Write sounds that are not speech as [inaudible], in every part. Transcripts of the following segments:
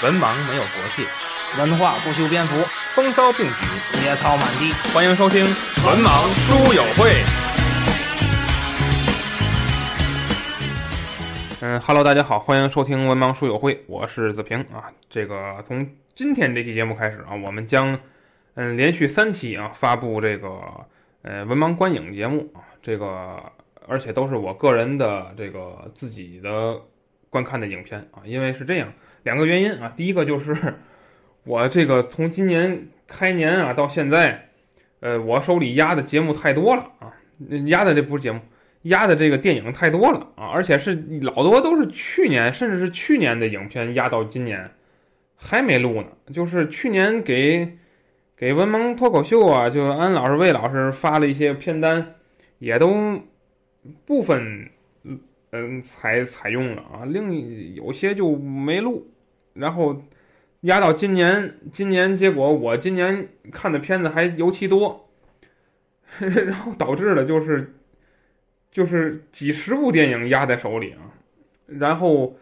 文盲没有国界，文化不修边幅，风骚并举，野草满地。欢迎收听《文盲书友会》。嗯哈喽，大家好，欢迎收听《文盲书友会》，我是子平啊。这个从今天这期节目开始啊，我们将嗯连续三期啊发布这个呃文盲观影节目啊，这个而且都是我个人的这个自己的观看的影片啊，因为是这样两个原因啊，第一个就是我这个从今年开年啊到现在，呃，我手里压的节目太多了啊，压的这不是节目。压的这个电影太多了啊，而且是老多都是去年，甚至是去年的影片压到今年还没录呢。就是去年给给文盲脱口秀啊，就安老师、魏老师发了一些片单，也都部分嗯采采用了啊，另有些就没录。然后压到今年，今年结果我今年看的片子还尤其多，[laughs] 然后导致了就是。就是几十部电影压在手里啊，然后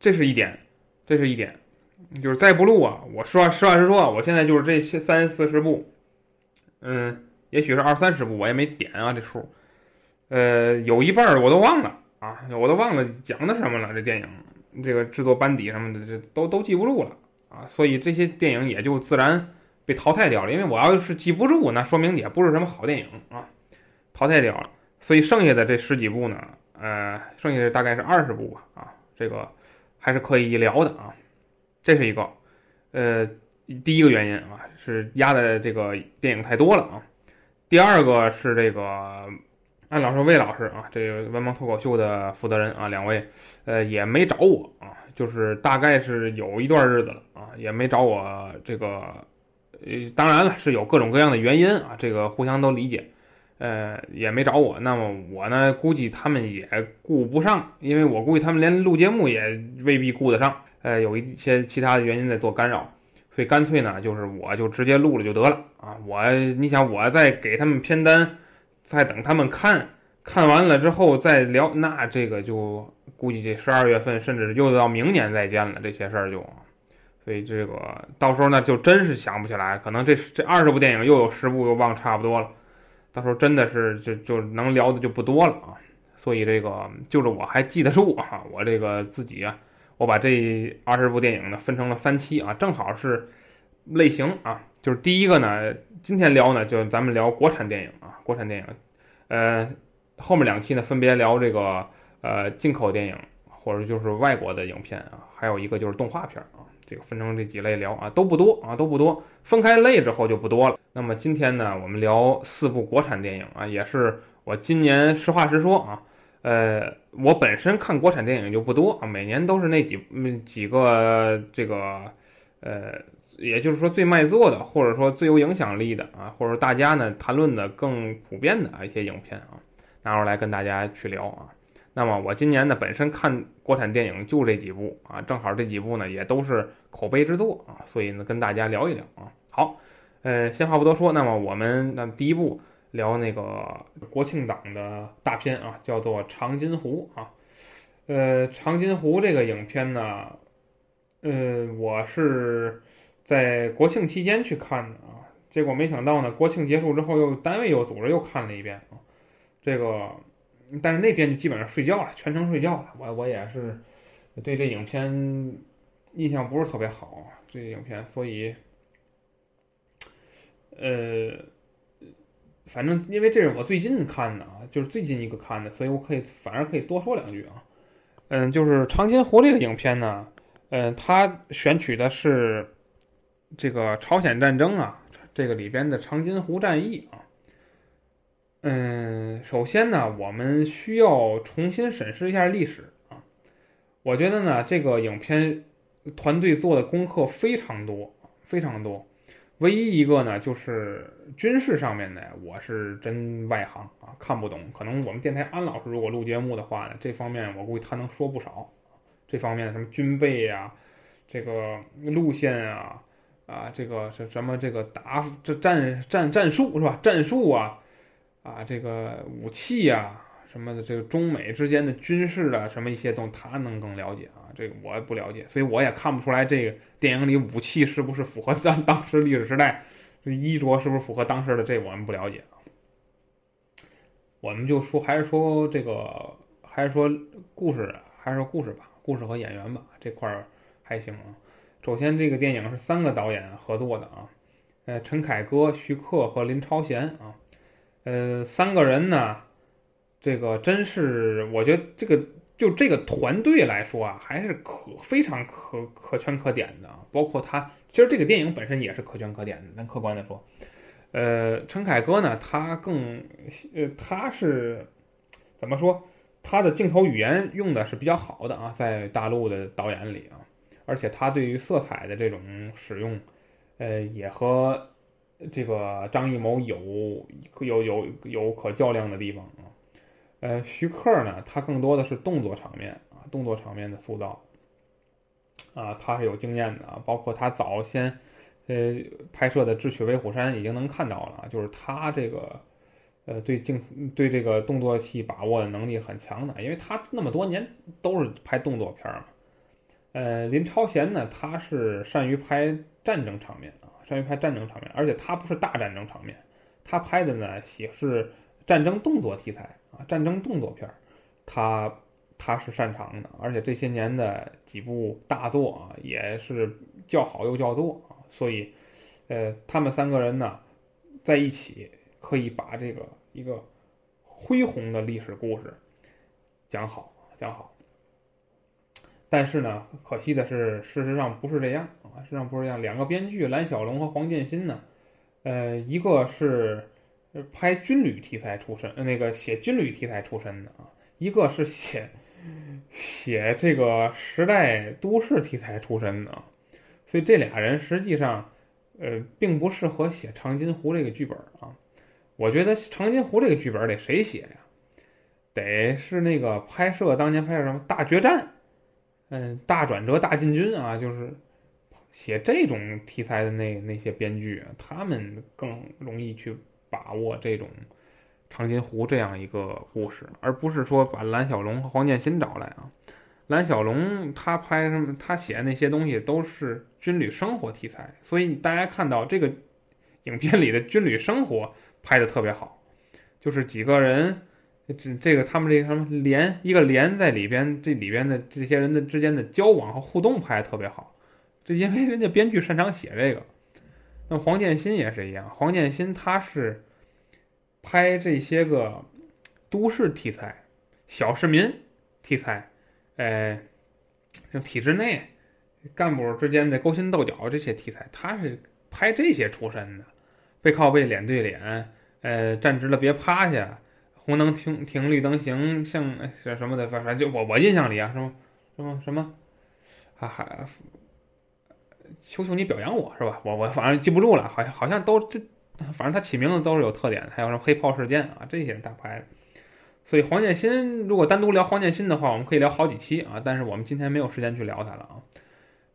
这是一点，这是一点，就是再不录啊，我实话实话实说啊，我现在就是这些三四十部，嗯，也许是二三十部，我也没点啊这数，呃，有一半我都忘了啊，我都忘了讲的什么了，这电影这个制作班底什么的，这都都记不住了啊，所以这些电影也就自然被淘汰掉了，因为我要是记不住，那说明也不是什么好电影啊，淘汰掉了。所以剩下的这十几部呢，呃，剩下的大概是二十部吧，啊，这个还是可以聊的啊，这是一个，呃，第一个原因啊，是压的这个电影太多了啊。第二个是这个安老师、魏老师啊，这个文盲脱口秀的负责人啊，两位，呃，也没找我啊，就是大概是有一段日子了啊，也没找我这个，呃，当然了，是有各种各样的原因啊，这个互相都理解。呃，也没找我，那么我呢，估计他们也顾不上，因为我估计他们连录节目也未必顾得上。呃，有一些其他的原因在做干扰，所以干脆呢，就是我就直接录了就得了啊。我，你想我再给他们片单，再等他们看看完了之后再聊，那这个就估计这十二月份甚至又到明年再见了，这些事儿就，所以这个到时候呢，就真是想不起来，可能这这二十部电影又有十部又忘差不多了。到时候真的是就就能聊的就不多了啊，所以这个就是我还记得住啊，我这个自己啊，我把这二十部电影呢分成了三期啊，正好是类型啊，就是第一个呢，今天聊呢就咱们聊国产电影啊，国产电影，呃，后面两期呢分别聊这个呃进口电影或者就是外国的影片啊，还有一个就是动画片啊。这个分成这几类聊啊，都不多啊，都不多。分开类之后就不多了。那么今天呢，我们聊四部国产电影啊，也是我今年实话实说啊，呃，我本身看国产电影就不多啊，每年都是那几几个这个，呃，也就是说最卖座的，或者说最有影响力的啊，或者大家呢谈论的更普遍的啊一些影片啊，拿出来跟大家去聊啊。那么我今年呢，本身看国产电影就这几部啊，正好这几部呢也都是口碑之作啊，所以呢跟大家聊一聊啊。好，呃，闲话不多说，那么我们那第一部聊那个国庆档的大片啊，叫做《长津湖》啊。呃，《长津湖》这个影片呢，呃，我是在国庆期间去看的啊，结果没想到呢，国庆结束之后又单位又组织又看了一遍啊，这个。但是那边就基本上睡觉了，全程睡觉了。我我也是对这影片印象不是特别好，这影片，所以呃，反正因为这是我最近看的啊，就是最近一个看的，所以我可以反而可以多说两句啊。嗯，就是《长津湖》这个影片呢，嗯，它选取的是这个朝鲜战争啊，这个里边的长津湖战役啊。嗯，首先呢，我们需要重新审视一下历史啊。我觉得呢，这个影片团队做的功课非常多，非常多。唯一一个呢，就是军事上面的，我是真外行啊，看不懂。可能我们电台安老师如果录节目的话呢，这方面我估计他能说不少。这方面什么军备呀，这个路线啊，啊，这个是什么这个打这战战战术是吧？战术啊。啊，这个武器呀，什么的，这个中美之间的军事啊什么一些东，他能更了解啊。这个我也不了解，所以我也看不出来这个电影里武器是不是符合咱当时历史时代，这衣着是不是符合当时的，这我们不了解。我们就说还是说这个，还是说故事，还是说故事吧，故事和演员吧，这块儿还行啊。首先，这个电影是三个导演合作的啊，呃，陈凯歌、徐克和林超贤啊，呃，三个人呢，这个真是我觉得这个就这个团队来说啊，还是可非常可可圈可点的。包括他，其实这个电影本身也是可圈可点的。咱客观的说，呃，陈凯歌呢，他更呃，他是怎么说？他的镜头语言用的是比较好的啊，在大陆的导演里啊。而且他对于色彩的这种使用，呃，也和这个张艺谋有有有有可较量的地方啊。呃，徐克呢，他更多的是动作场面啊，动作场面的塑造啊，他是有经验的啊。包括他早先呃拍摄的《智取威虎山》已经能看到了，就是他这个呃对镜对这个动作戏把握的能力很强的，因为他那么多年都是拍动作片嘛。呃，林超贤呢，他是善于拍战争场面啊，善于拍战争场面，而且他不是大战争场面，他拍的呢也是战争动作题材啊，战争动作片，他他是擅长的，而且这些年的几部大作啊，也是叫好又叫座啊，所以，呃，他们三个人呢，在一起可以把这个一个恢宏的历史故事讲好讲好。但是呢，可惜的是，事实上不是这样啊。事实上不是这样。两个编剧蓝小龙和黄建新呢，呃，一个是拍军旅题材出身，那个写军旅题材出身的啊，一个是写写这个时代都市题材出身的。所以这俩人实际上，呃，并不适合写《长津湖》这个剧本啊。我觉得《长津湖》这个剧本得谁写呀？得是那个拍摄当年拍摄什么《大决战》。嗯，大转折、大进军啊，就是写这种题材的那那些编剧，他们更容易去把握这种长津湖这样一个故事，而不是说把蓝小龙和黄建新找来啊。蓝小龙他拍什么，他写的那些东西都是军旅生活题材，所以大家看到这个影片里的军旅生活拍的特别好，就是几个人。这这个他们这个什么连一个连在里边，这里边的这些人的之间的交往和互动拍的特别好，这因为人家编剧擅长写这个。那黄建新也是一样，黄建新他是拍这些个都市题材、小市民题材，呃，就体制内干部之间的勾心斗角这些题材，他是拍这些出身的，背靠背、脸对脸，呃，站直了别趴下。红灯停停，绿灯行，像是什么的，反正就我我印象里啊，什么什么什么，还还，求求你表扬我是吧？我我反正记不住了，好像好像都这，反正他起名字都是有特点的，还有什么黑炮事件啊，这些大牌。所以黄建新如果单独聊黄建新的话，我们可以聊好几期啊，但是我们今天没有时间去聊他了啊，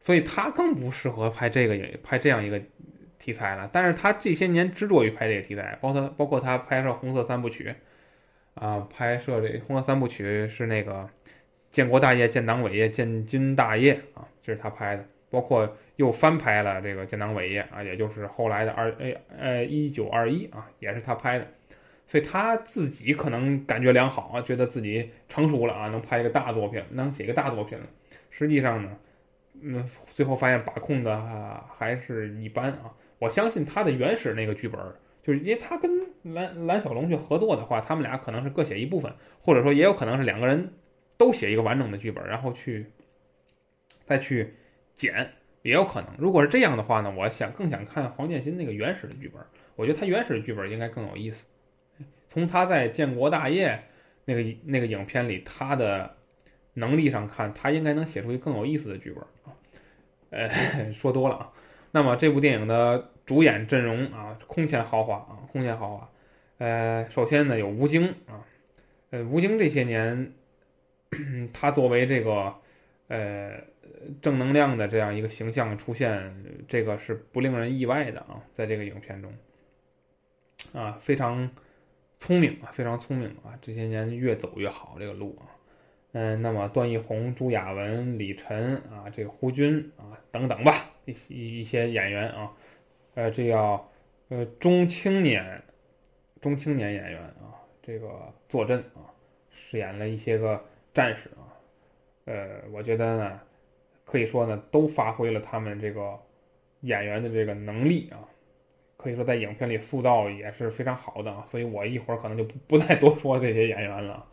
所以他更不适合拍这个也拍这样一个题材了。但是他这些年执着于拍这个题材，包括包括他拍摄红色三部曲。啊，拍摄这《红色三部曲》是那个建国大业、建党伟业、建军大业啊，这是他拍的。包括又翻拍了这个建党伟业啊，也就是后来的二呃呃一九二一啊，也是他拍的。所以他自己可能感觉良好啊，觉得自己成熟了啊，能拍一个大作品，能写一个大作品了。实际上呢，嗯，最后发现把控的还是一般啊。我相信他的原始那个剧本。就是因为他跟蓝蓝小龙去合作的话，他们俩可能是各写一部分，或者说也有可能是两个人都写一个完整的剧本，然后去再去剪，也有可能。如果是这样的话呢，我想更想看黄建新那个原始的剧本，我觉得他原始的剧本应该更有意思。从他在建国大业那个那个影片里，他的能力上看，他应该能写出一个更有意思的剧本啊。呃，[laughs] 说多了啊。那么这部电影的。主演阵容啊，空前豪华啊，空前豪华。呃，首先呢有吴京啊，呃，吴京这些年，他作为这个呃正能量的这样一个形象出现，这个是不令人意外的啊，在这个影片中，啊，非常聪明啊，非常聪明啊，这些年越走越好这个路啊，嗯，那么段奕宏、朱亚文、李晨啊，这个胡军啊等等吧，一一些演员啊，呃，这叫呃中青年中青年演员啊，这个坐镇啊，饰演了一些个战士啊，呃，我觉得呢，可以说呢，都发挥了他们这个演员的这个能力啊。可以说在影片里塑造也是非常好的啊，所以我一会儿可能就不不再多说这些演员了。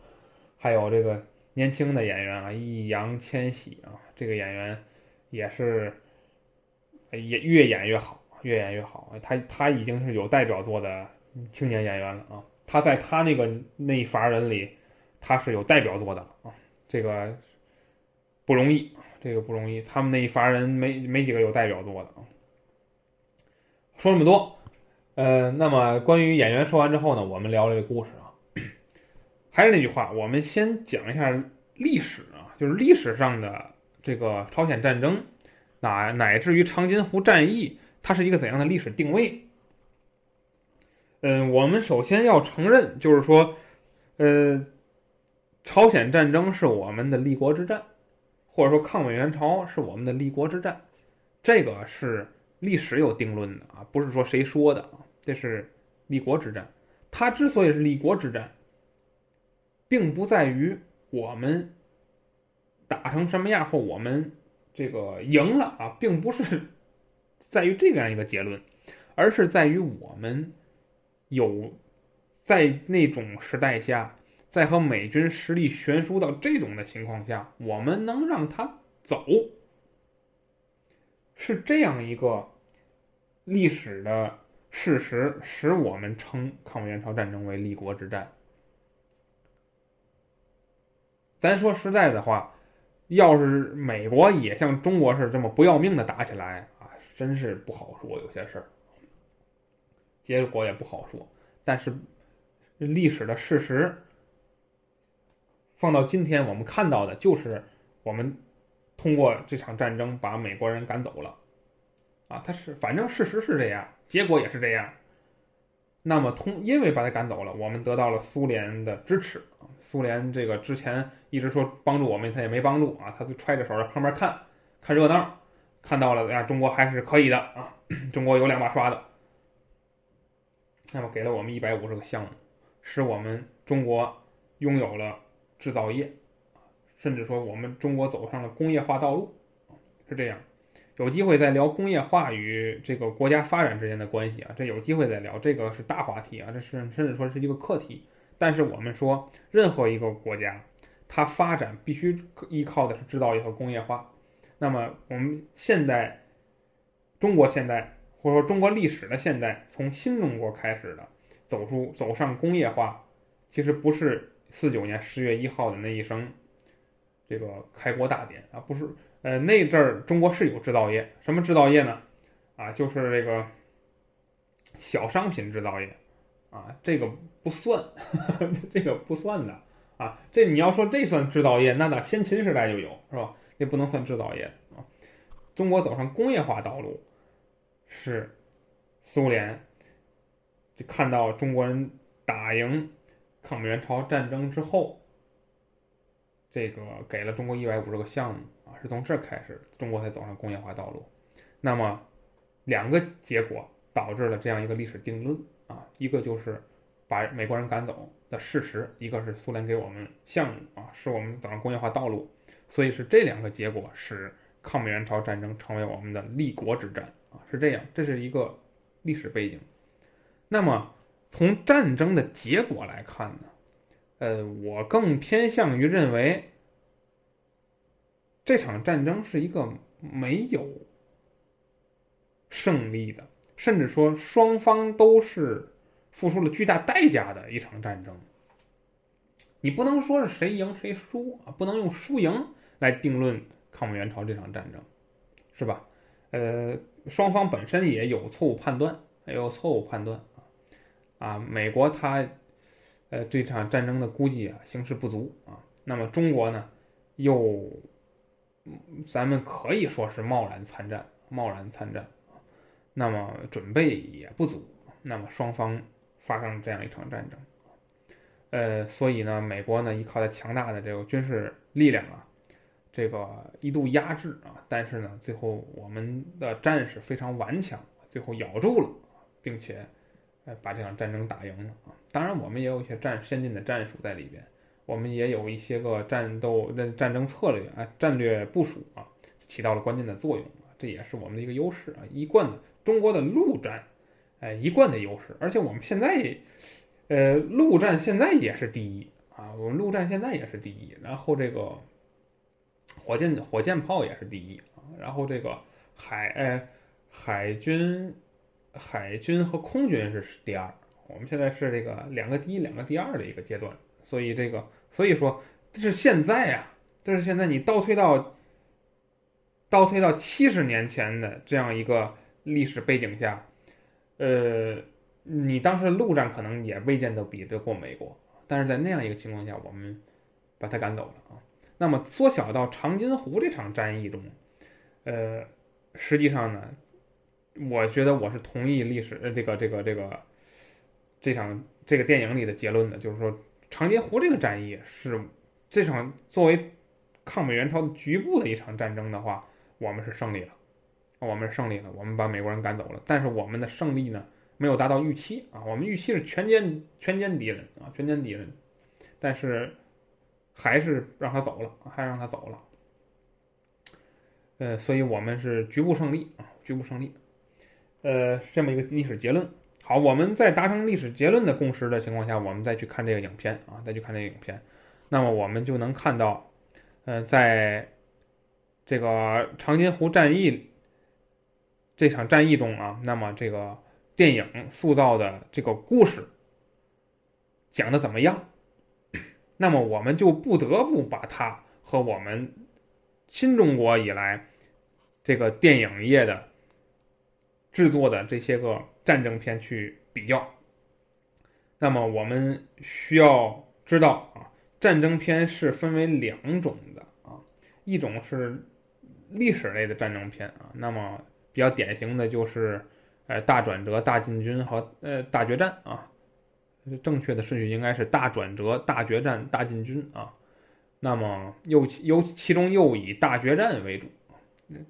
还有这个年轻的演员啊，易烊千玺啊，这个演员也是也越演越好，越演越好。他他已经是有代表作的青年演员了啊，他在他那个那一伐人里，他是有代表作的啊，这个不容易，这个不容易。他们那一伐人没没几个有代表作的啊。说这么多。呃，那么关于演员说完之后呢，我们聊这个故事啊，[coughs] 还是那句话，我们先讲一下历史啊，就是历史上的这个朝鲜战争，乃乃至于长津湖战役，它是一个怎样的历史定位？嗯，我们首先要承认，就是说，呃，朝鲜战争是我们的立国之战，或者说抗美援朝是我们的立国之战，这个是历史有定论的啊，不是说谁说的啊。这是立国之战，它之所以是立国之战，并不在于我们打成什么样或我们这个赢了啊，并不是在于这样一个结论，而是在于我们有在那种时代下，在和美军实力悬殊到这种的情况下，我们能让他走，是这样一个历史的。事实使我们称抗美援朝战争为立国之战。咱说实在的话，要是美国也像中国似的这么不要命的打起来，真是不好说。有些事儿，结果也不好说。但是历史的事实放到今天，我们看到的就是我们通过这场战争把美国人赶走了。啊，他是反正事实是这样。结果也是这样，那么通因为把他赶走了，我们得到了苏联的支持。苏联这个之前一直说帮助我们，他也没帮助啊，他就揣着手在旁边看，看热闹，看到了啊，中国还是可以的啊，[clears throat] 中国有两把刷子，那么给了我们一百五十个项目，使我们中国拥有了制造业，甚至说我们中国走上了工业化道路，是这样。有机会再聊工业化与这个国家发展之间的关系啊，这有机会再聊，这个是大话题啊，这是甚至说是一个课题。但是我们说，任何一个国家，它发展必须依靠的是制造业和工业化。那么我们现代，中国现代或者说中国历史的现代，从新中国开始的走出走上工业化，其实不是四九年十月一号的那一声这个开国大典啊，不是。呃，那阵儿中国是有制造业，什么制造业呢？啊，就是这个小商品制造业，啊，这个不算，[laughs] 这个不算的啊。这你要说这算制造业，那到先秦时代就有，是吧？这不能算制造业啊。中国走上工业化道路，是苏联就看到中国人打赢抗美援朝战争之后，这个给了中国一百五十个项目啊。是从这开始，中国才走上工业化道路。那么，两个结果导致了这样一个历史定论啊，一个就是把美国人赶走的事实，一个是苏联给我们项目啊，使我们走上工业化道路。所以是这两个结果使抗美援朝战争成为我们的立国之战啊，是这样，这是一个历史背景。那么从战争的结果来看呢，呃，我更偏向于认为。这场战争是一个没有胜利的，甚至说双方都是付出了巨大代价的一场战争。你不能说是谁赢谁输啊，不能用输赢来定论抗美援朝这场战争，是吧？呃，双方本身也有错误判断，也有错误判断啊。啊，美国他呃这场战争的估计啊，形势不足啊。那么中国呢，又。咱们可以说是贸然参战，贸然参战啊，那么准备也不足，那么双方发生这样一场战争，呃，所以呢，美国呢依靠它强大的这个军事力量啊，这个一度压制啊，但是呢，最后我们的战士非常顽强，最后咬住了，并且，呃，把这场战争打赢了啊。当然，我们也有一些战先进的战术在里边，我们也有一些个战斗战战争策略啊、战略部署啊，起到了关键的作用啊，这也是我们的一个优势啊，一贯的中国的陆战，哎，一贯的优势，而且我们现在，呃，陆战现在也是第一。啊，我们陆战现在也是第一，然后这个火箭火箭炮也是第一啊，然后这个海呃海军海军和空军是第二，我们现在是这个两个第一两个第二的一个阶段，所以这个所以说这是现在啊，这是现在你倒退到倒退到七十年前的这样一个历史背景下，呃，你当时陆战可能也未见得比得过美国。但是在那样一个情况下，我们把他赶走了啊。那么缩小到长津湖这场战役中，呃，实际上呢，我觉得我是同意历史这个这个这个这场这个电影里的结论的，就是说长津湖这个战役是这场作为抗美援朝的局部的一场战争的话，我们是胜利了，我们是胜利了，我们把美国人赶走了。但是我们的胜利呢？没有达到预期啊！我们预期是全歼全歼敌人啊，全歼敌人，但是还是让他走了，还让他走了。呃，所以我们是局部胜利啊，局部胜利。呃，是这么一个历史结论。好，我们在达成历史结论的共识的情况下，我们再去看这个影片啊，再去看这个影片，那么我们就能看到，呃，在这个长津湖战役这场战役中啊，那么这个。电影塑造的这个故事讲的怎么样？那么我们就不得不把它和我们新中国以来这个电影业的制作的这些个战争片去比较。那么我们需要知道啊，战争片是分为两种的啊，一种是历史类的战争片啊，那么比较典型的就是。呃，大转折、大进军和呃大决战啊，正确的顺序应该是大转折、大决战、大进军啊。那么又由其中又以大决战为主，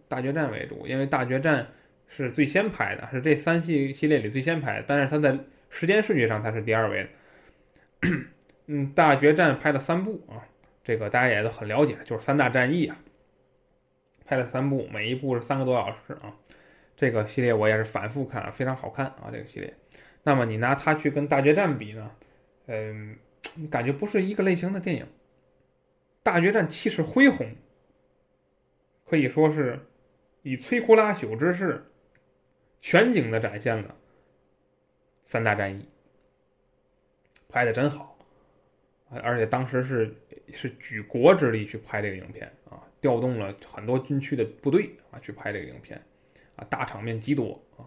大决战为主，因为大决战是最先拍的，是这三系系列里最先拍的，但是它在时间顺序上它是第二位的。嗯，大决战拍了三部啊，这个大家也都很了解，就是三大战役啊，拍了三部，每一部是三个多小时啊。这个系列我也是反复看，非常好看啊！这个系列，那么你拿它去跟大决战比呢？嗯，感觉不是一个类型的电影。大决战气势恢宏，可以说是以摧枯拉朽之势，全景的展现了三大战役，拍的真好，而且当时是是举国之力去拍这个影片啊，调动了很多军区的部队啊去拍这个影片。啊，大场面极多啊！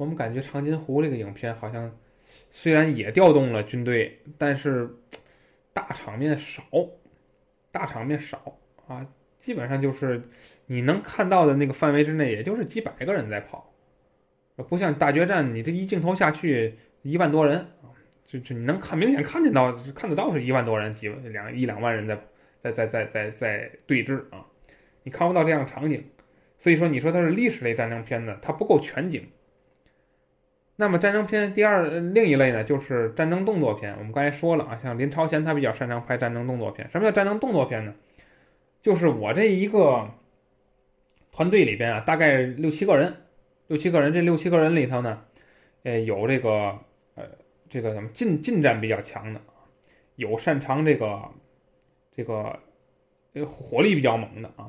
我们感觉长津湖这个影片好像虽然也调动了军队，但是大场面少，大场面少啊！基本上就是你能看到的那个范围之内，也就是几百个人在跑，不像大决战，你这一镜头下去一万多人啊，就就你能看明显看见到看得到是一万多人，几两一两万人在在在在在在对峙啊！你看不到这样场景。所以说，你说它是历史类战争片子，它不够全景。那么战争片第二另一类呢，就是战争动作片。我们刚才说了啊，像林超贤他比较擅长拍战争动作片。什么叫战争动作片呢？就是我这一个团队里边啊，大概六七个人，六七个人，这六七个人里头呢，呃，有这个呃这个什么近近战比较强的，有擅长这个这个呃火力比较猛的啊。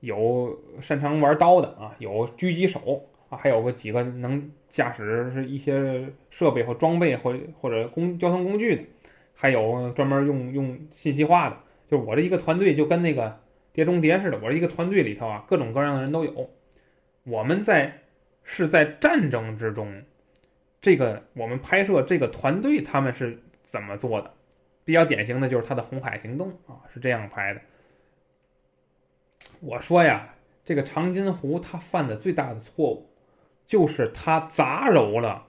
有擅长玩刀的啊，有狙击手，啊还有个几个能驾驶是一些设备或装备或或者公交通工具的，还有专门用用信息化的。就是我这一个团队就跟那个《碟中谍》似的，我这一个团队里头啊，各种各样的人都有。我们在是在战争之中，这个我们拍摄这个团队他们是怎么做的？比较典型的就是他的红海行动啊，是这样拍的。我说呀，这个长津湖他犯的最大的错误，就是他杂糅了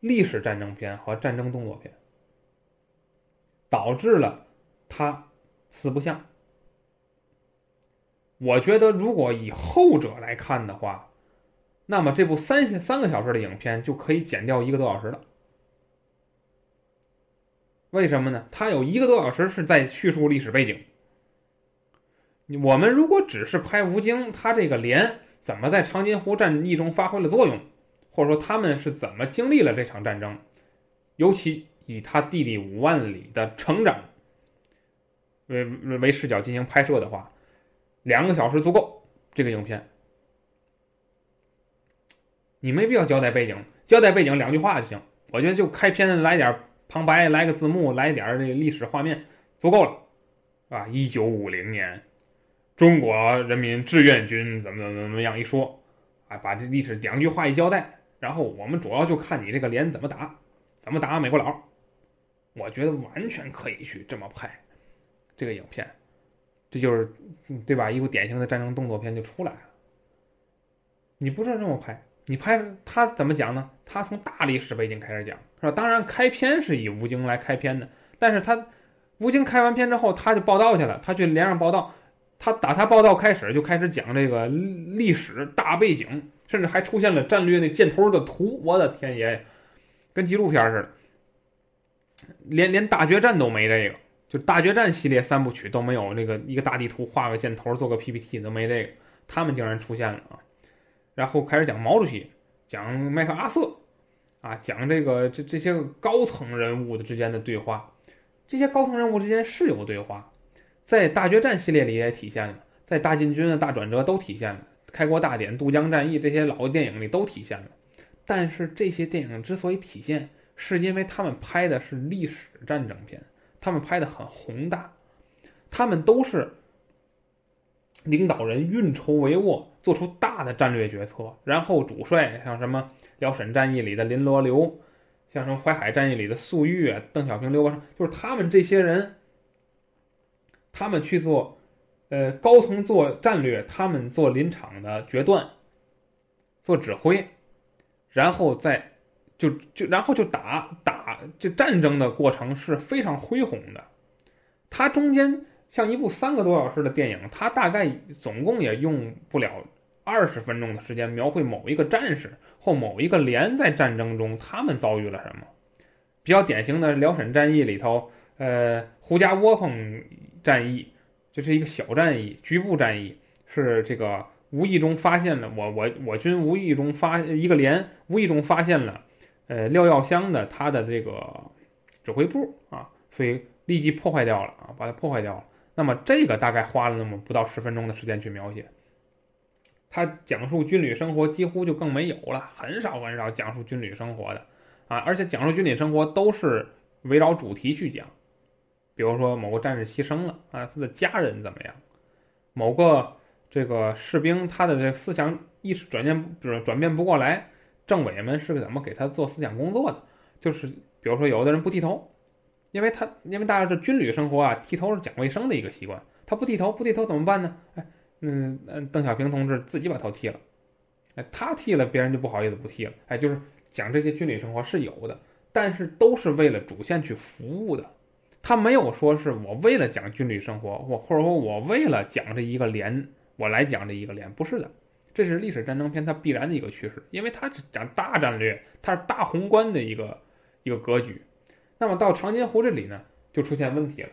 历史战争片和战争动作片，导致了他四不像，我觉得如果以后者来看的话，那么这部三三个小时的影片就可以减掉一个多小时了。为什么呢？它有一个多小时是在叙述历史背景。我们如果只是拍吴京他这个连怎么在长津湖战役中发挥了作用，或者说他们是怎么经历了这场战争，尤其以他弟弟五万里的成长为为视角进行拍摄的话，两个小时足够。这个影片你没必要交代背景，交代背景两句话就行。我觉得就开篇来点。旁白来个字幕，来点儿这历史画面，足够了，啊！一九五零年，中国人民志愿军怎么怎么怎么样一说，啊，把这历史两句话一交代，然后我们主要就看你这个连怎么打，怎么打美国佬，我觉得完全可以去这么拍这个影片，这就是对吧？一部典型的战争动作片就出来了。你不是这么拍？你拍他怎么讲呢？他从大历史背景开始讲，是吧？当然，开篇是以吴京来开篇的，但是他吴京开完篇之后，他就报道去了，他去连上报道，他打他报道开始就开始讲这个历史大背景，甚至还出现了战略那箭头的图，我的天爷，跟纪录片似的，连连大决战都没这个，就大决战系列三部曲都没有那个一个大地图画个箭头做个 PPT 都没这个，他们竟然出现了啊！然后开始讲毛主席，讲麦克阿瑟，啊，讲这个这这些高层人物的之间的对话，这些高层人物之间是有对话，在大决战系列里也体现了，在大进军的大转折都体现了，开国大典、渡江战役这些老电影里都体现了。但是这些电影之所以体现，是因为他们拍的是历史战争片，他们拍的很宏大，他们都是。领导人运筹帷幄，做出大的战略决策，然后主帅像什么辽沈战役里的林罗刘，像什么淮海战役里的粟裕啊、邓小平、刘伯承，就是他们这些人，他们去做，呃，高层做战略，他们做临场的决断，做指挥，然后再就就然后就打打，这战争的过程是非常恢宏的，它中间。像一部三个多小时的电影，它大概总共也用不了二十分钟的时间描绘某一个战士或某一个连在战争中他们遭遇了什么。比较典型的辽沈战役里头，呃，胡家窝棚战役就是一个小战役、局部战役，是这个无意中发现了我我我军无意中发一个连无意中发现了，呃，廖耀湘的他的这个指挥部啊，所以立即破坏掉了啊，把它破坏掉了。那么这个大概花了那么不到十分钟的时间去描写，他讲述军旅生活几乎就更没有了，很少很少讲述军旅生活的啊，而且讲述军旅生活都是围绕主题去讲，比如说某个战士牺牲了啊，他的家人怎么样，某个这个士兵他的这个思想意识转变不转变不过来，政委们是怎么给他做思想工作的，就是比如说有的人不剃头。因为他，因为大家这军旅生活啊，剃头是讲卫生的一个习惯。他不剃头，不剃头怎么办呢？哎，嗯嗯，邓小平同志自己把头剃了。哎，他剃了，别人就不好意思不剃了。哎，就是讲这些军旅生活是有的，但是都是为了主线去服务的。他没有说是我为了讲军旅生活，或或者说我为了讲这一个连，我来讲这一个连，不是的。这是历史战争片它必然的一个趋势，因为它是讲大战略，它是大宏观的一个一个格局。那么到长津湖这里呢，就出现问题了，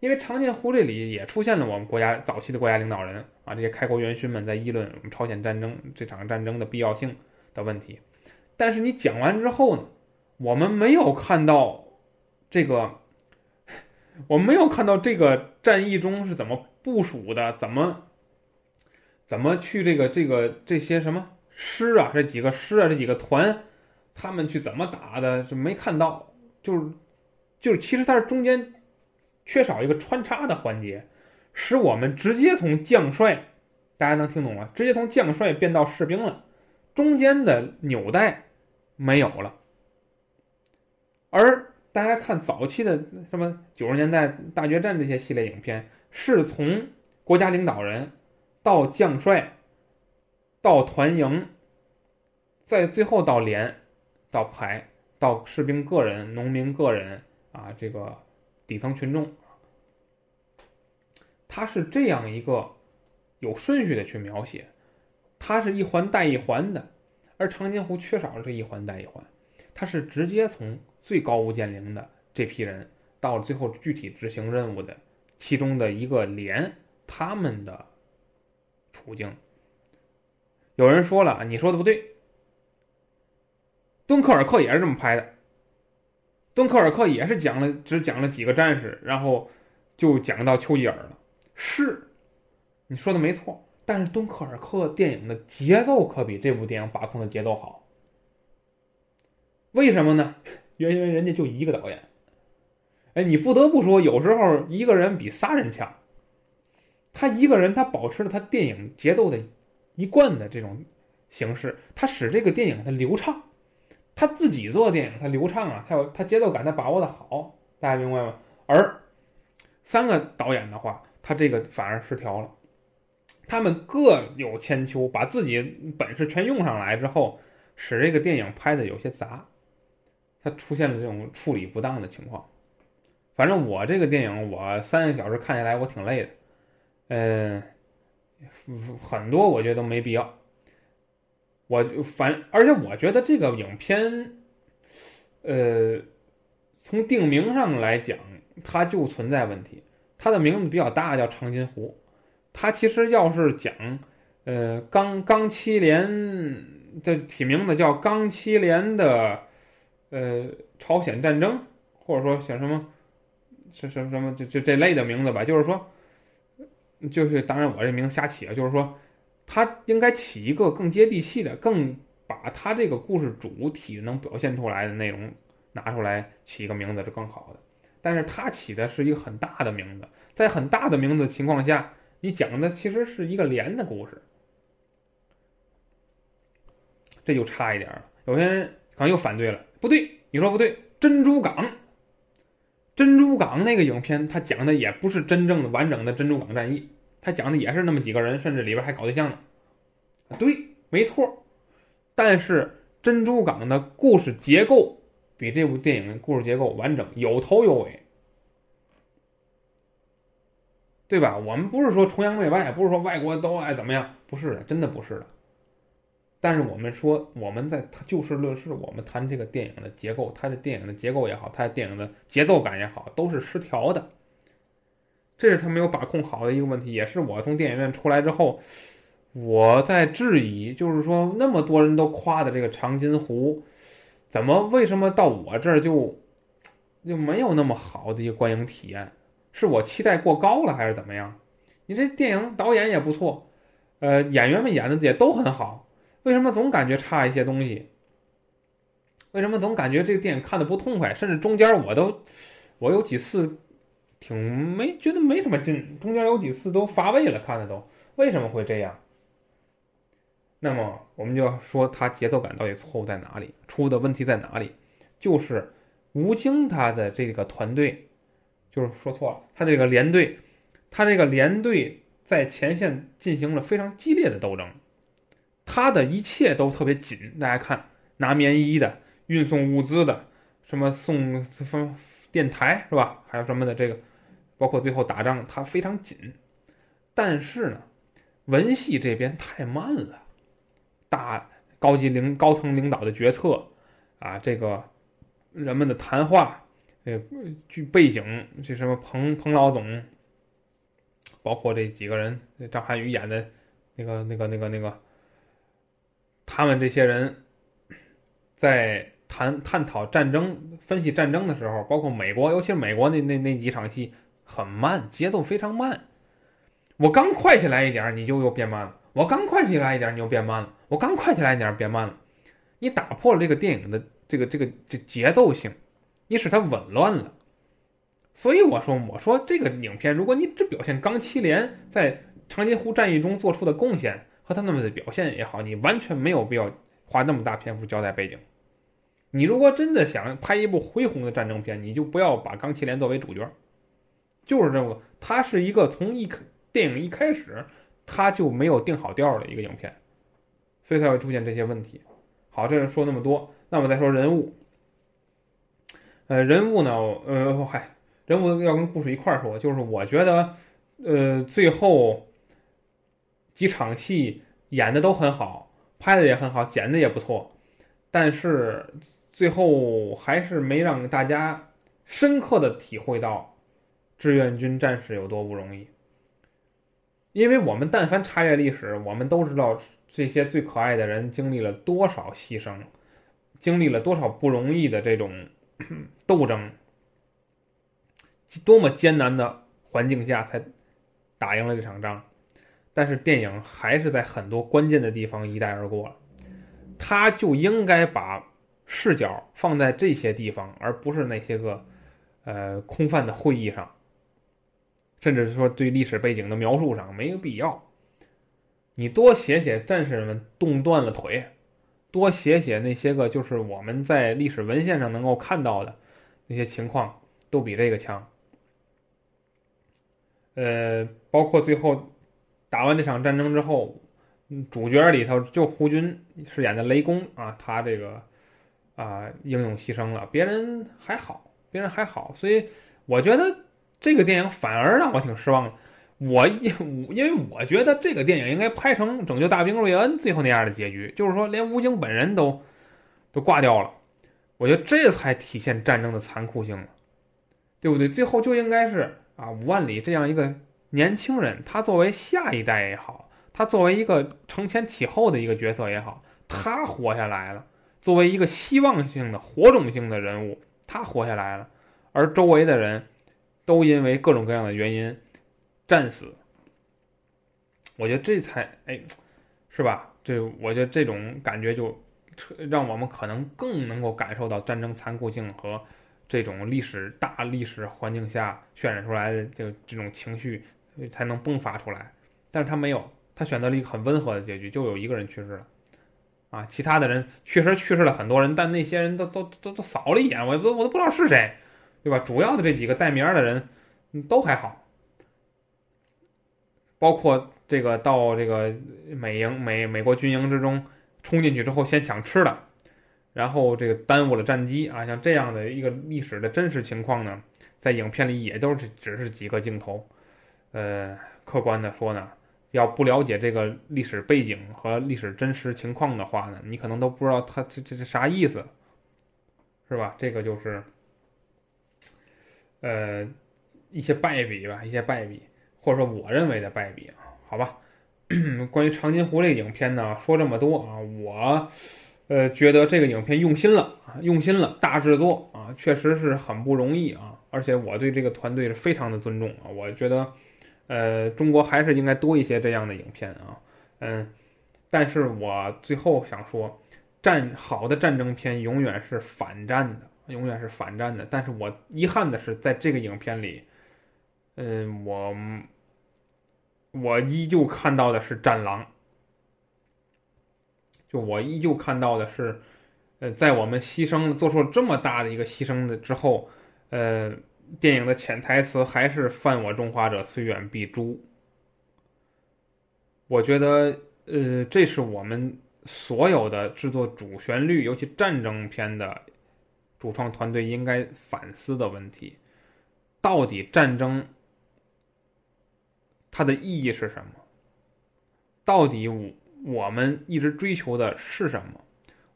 因为长津湖这里也出现了我们国家早期的国家领导人啊，这些开国元勋们在议论我们朝鲜战争这场战争的必要性的问题。但是你讲完之后呢，我们没有看到这个，我没有看到这个战役中是怎么部署的，怎么怎么去这个这个这些什么师啊，这几个师啊，这几个团，他们去怎么打的，是没看到，就是。就是其实它是中间缺少一个穿插的环节，使我们直接从将帅，大家能听懂吗？直接从将帅变到士兵了，中间的纽带没有了。而大家看早期的什么九十年代大决战这些系列影片，是从国家领导人到将帅，到团营，再最后到连，到排，到士兵个人、农民个人。啊，这个底层群众，他是这样一个有顺序的去描写，它是一环带一环的，而长津湖缺少了这一环带一环，它是直接从最高屋建瓴的这批人，到了最后具体执行任务的其中的一个连，他们的处境。有人说了，你说的不对，敦刻尔克也是这么拍的，敦刻尔克也是讲了只讲了几个战士，然后就讲到丘吉尔了。是，你说的没错，但是敦刻尔克电影的节奏可比这部电影把控的节奏好。为什么呢？原因为人家就一个导演。哎，你不得不说，有时候一个人比仨人强。他一个人，他保持了他电影节奏的一贯的这种形式，他使这个电影它流畅。他自己做电影，他流畅啊，他有他节奏感，他把握的好，大家明白吗？而三个导演的话，他这个反而失调了。他们各有千秋，把自己本事全用上来之后，使这个电影拍的有些杂。它出现了这种处理不当的情况，反正我这个电影我三个小时看下来我挺累的，嗯，很多我觉得都没必要。我反而且我觉得这个影片，呃，从定名上来讲，它就存在问题。它的名字比较大，叫长津湖。它其实要是讲，呃，钢钢七连的起名字叫钢七连的。呃，朝鲜战争，或者说像什么，什什什么，就就这类的名字吧。就是说，就是当然我这名字瞎起啊。就是说，他应该起一个更接地气的，更把他这个故事主体能表现出来的内容拿出来起一个名字是更好的。但是他起的是一个很大的名字，在很大的名字情况下，你讲的其实是一个连的故事，这就差一点了。有些人可能又反对了。不对，你说不对。珍珠港，珍珠港那个影片，它讲的也不是真正的完整的珍珠港战役，它讲的也是那么几个人，甚至里边还搞对象呢。对，没错。但是珍珠港的故事结构比这部电影的故事结构完整，有头有尾，对吧？我们不是说崇洋媚外，不是说外国都爱怎么样，不是的，真的不是的。但是我们说，我们在就事论事，我们谈这个电影的结构，它的电影的结构也好，它的电影的节奏感也好，都是失调的。这是他没有把控好的一个问题，也是我从电影院出来之后，我在质疑，就是说那么多人都夸的这个长津湖，怎么为什么到我这儿就就没有那么好的一个观影体验？是我期待过高了，还是怎么样？你这电影导演也不错，呃，演员们演的也都很好。为什么总感觉差一些东西？为什么总感觉这个电影看的不痛快？甚至中间我都，我有几次挺没觉得没什么劲，中间有几次都乏味了，看的都为什么会这样？那么我们就要说，他节奏感到底错误在哪里？出的问题在哪里？就是吴京他的这个团队，就是说错了，他这个连队，他这个连队在前线进行了非常激烈的斗争。他的一切都特别紧，大家看，拿棉衣的，运送物资的，什么送什么电台是吧？还有什么的这个，包括最后打仗，他非常紧。但是呢，文戏这边太慢了，大高级领高层领导的决策啊，这个人们的谈话，呃，据背景这什么彭彭老总，包括这几个人，张涵予演的那个那个那个那个。他们这些人，在谈探讨战争、分析战争的时候，包括美国，尤其是美国那那那几场戏很慢，节奏非常慢。我刚快起来一点，你就又变慢了；我刚快起来一点，你又变慢了；我刚快起来一点，变慢了。你打破了这个电影的这个这个这节奏性，你使它紊乱了。所以我说，我说这个影片，如果你只表现钢七连在长津湖战役中做出的贡献。和他们的表现也好，你完全没有必要花那么大篇幅交代背景。你如果真的想拍一部恢宏的战争片，你就不要把钢七连作为主角。就是这么，它是一个从一电影一开始他就没有定好调的一个影片，所以才会出现这些问题。好，这说那么多，那么再说人物。呃，人物呢，呃，嗨，人物要跟故事一块儿说，就是我觉得，呃，最后。几场戏演的都很好，拍的也很好，剪的也不错，但是最后还是没让大家深刻的体会到志愿军战士有多不容易。因为我们但凡查阅历史，我们都知道这些最可爱的人经历了多少牺牲，经历了多少不容易的这种 [clears throat] 斗争，多么艰难的环境下才打赢了这场仗。但是电影还是在很多关键的地方一带而过了，他就应该把视角放在这些地方，而不是那些个呃空泛的会议上。甚至是说对历史背景的描述上没有必要，你多写写战士们冻断了腿，多写写那些个就是我们在历史文献上能够看到的那些情况，都比这个强。呃，包括最后打完这场战争之后，主角里头就胡军饰演的雷公啊，他这个啊英勇牺牲了，别人还好，别人还好，所以我觉得。这个电影反而让我挺失望的，我因因为我觉得这个电影应该拍成《拯救大兵瑞恩》最后那样的结局，就是说连吴京本人都都挂掉了，我觉得这才体现战争的残酷性了，对不对？最后就应该是啊，五万里这样一个年轻人，他作为下一代也好，他作为一个承前启后的一个角色也好，他活下来了，作为一个希望性的火种性的人物，他活下来了，而周围的人。都因为各种各样的原因战死，我觉得这才哎，是吧？这我觉得这种感觉就让我们可能更能够感受到战争残酷性和这种历史大历史环境下渲染出来的这这种情绪才能迸发出来。但是他没有，他选择了一个很温和的结局，就有一个人去世了啊，其他的人确实去世了很多人，但那些人都都都都扫了一眼，我都我都不知道是谁。对吧？主要的这几个带名的人，都还好，包括这个到这个美营美美国军营之中冲进去之后先抢吃的，然后这个耽误了战机啊，像这样的一个历史的真实情况呢，在影片里也都是只是几个镜头。呃，客观的说呢，要不了解这个历史背景和历史真实情况的话呢，你可能都不知道他这这是啥意思，是吧？这个就是。呃，一些败笔吧，一些败笔，或者说我认为的败笔啊，好吧。[clears throat] 关于长津湖这个影片呢，说这么多啊，我呃觉得这个影片用心了，用心了，大制作啊，确实是很不容易啊。而且我对这个团队是非常的尊重啊，我觉得呃，中国还是应该多一些这样的影片啊，嗯。但是我最后想说，战好的战争片永远是反战的。永远是反战的，但是我遗憾的是，在这个影片里，嗯，我我依旧看到的是战狼，就我依旧看到的是，呃，在我们牺牲做出了这么大的一个牺牲的之后，呃，电影的潜台词还是“犯我中华者，虽远必诛”。我觉得，呃，这是我们所有的制作主旋律，尤其战争片的。主创团队应该反思的问题，到底战争它的意义是什么？到底我我们一直追求的是什么？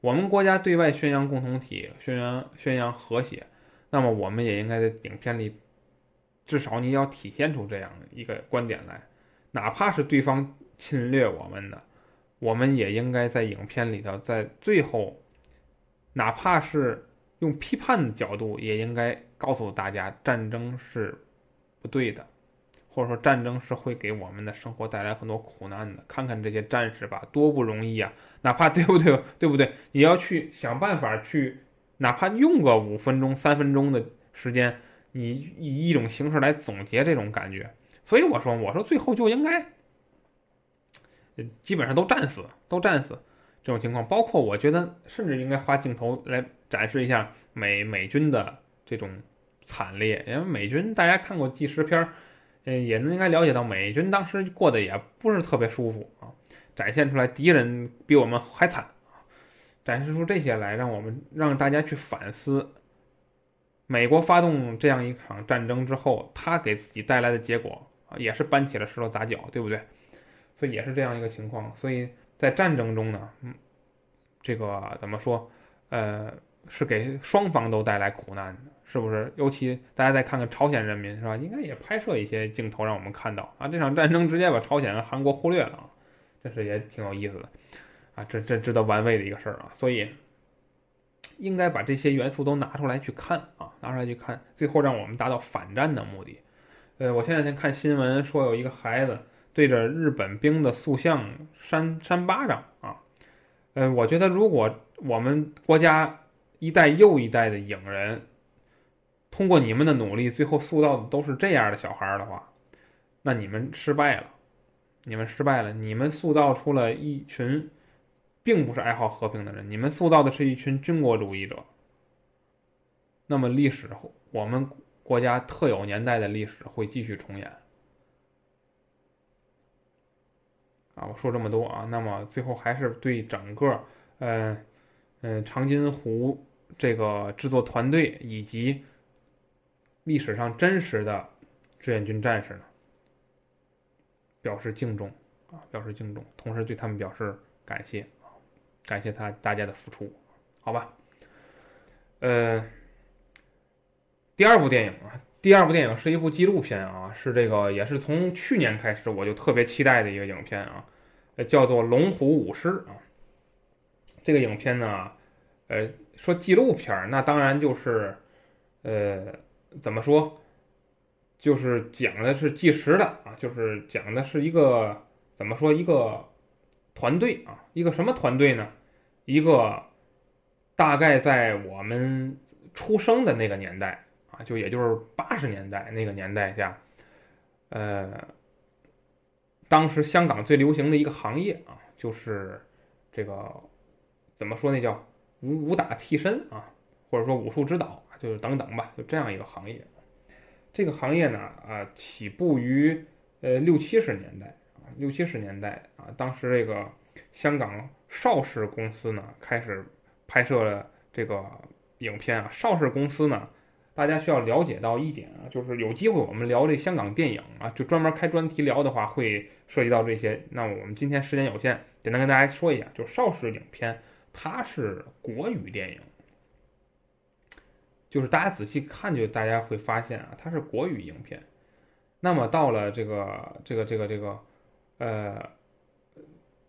我们国家对外宣扬共同体，宣扬宣扬和谐，那么我们也应该在影片里，至少你要体现出这样的一个观点来，哪怕是对方侵略我们的，我们也应该在影片里头，在最后，哪怕是。用批判的角度，也应该告诉大家，战争是不对的，或者说战争是会给我们的生活带来很多苦难的。看看这些战士吧，多不容易啊！哪怕对不对，对不对？也要去想办法去，哪怕用个五分钟、三分钟的时间，你以一种形式来总结这种感觉。所以我说，我说最后就应该，基本上都战死，都战死。这种情况，包括我觉得，甚至应该花镜头来展示一下美美军的这种惨烈。因为美军大家看过纪实片儿，嗯，也能应该了解到美军当时过得也不是特别舒服啊。展现出来敌人比我们还惨，展示出这些来，让我们让大家去反思，美国发动这样一场战争之后，他给自己带来的结果啊，也是搬起了石头砸脚，对不对？所以也是这样一个情况。所以在战争中呢，嗯，这个怎么说？呃，是给双方都带来苦难的，是不是？尤其大家再看看朝鲜人民，是吧？应该也拍摄一些镜头让我们看到啊，这场战争直接把朝鲜、韩国忽略了啊，这是也挺有意思的啊，这这值得玩味的一个事儿啊。所以应该把这些元素都拿出来去看啊，拿出来去看，最后让我们达到反战的目的。呃，我前两天看新闻说有一个孩子对着日本兵的塑像扇扇巴掌啊，呃，我觉得如果我们国家一代又一代的影人，通过你们的努力，最后塑造的都是这样的小孩的话，那你们失败了，你们失败了，你们塑造出了一群并不是爱好和平的人，你们塑造的是一群军国主义者。那么历史，我们国家特有年代的历史会继续重演。啊，我说这么多啊，那么最后还是对整个，呃，嗯，长津湖这个制作团队以及历史上真实的志愿军战士呢，表示敬重啊，表示敬重，同时对他们表示感谢，感谢他大家的付出，好吧？呃，第二部电影啊。第二部电影是一部纪录片啊，是这个也是从去年开始我就特别期待的一个影片啊，叫做《龙虎舞狮》啊。这个影片呢，呃，说纪录片那当然就是，呃，怎么说，就是讲的是纪实的啊，就是讲的是一个怎么说一个团队啊，一个什么团队呢？一个大概在我们出生的那个年代。啊，就也就是八十年代那个年代下，呃，当时香港最流行的一个行业啊，就是这个怎么说那叫武武打替身啊，或者说武术指导，就是等等吧，就这样一个行业。这个行业呢，啊，起步于呃六七十年代，六七十年代啊，当时这个香港邵氏公司呢，开始拍摄了这个影片啊，邵氏公司呢。大家需要了解到一点啊，就是有机会我们聊这香港电影啊，就专门开专题聊的话，会涉及到这些。那我们今天时间有限，简单跟大家说一下，就邵氏影片它是国语电影，就是大家仔细看就大家会发现啊，它是国语影片。那么到了这个这个这个这个，呃，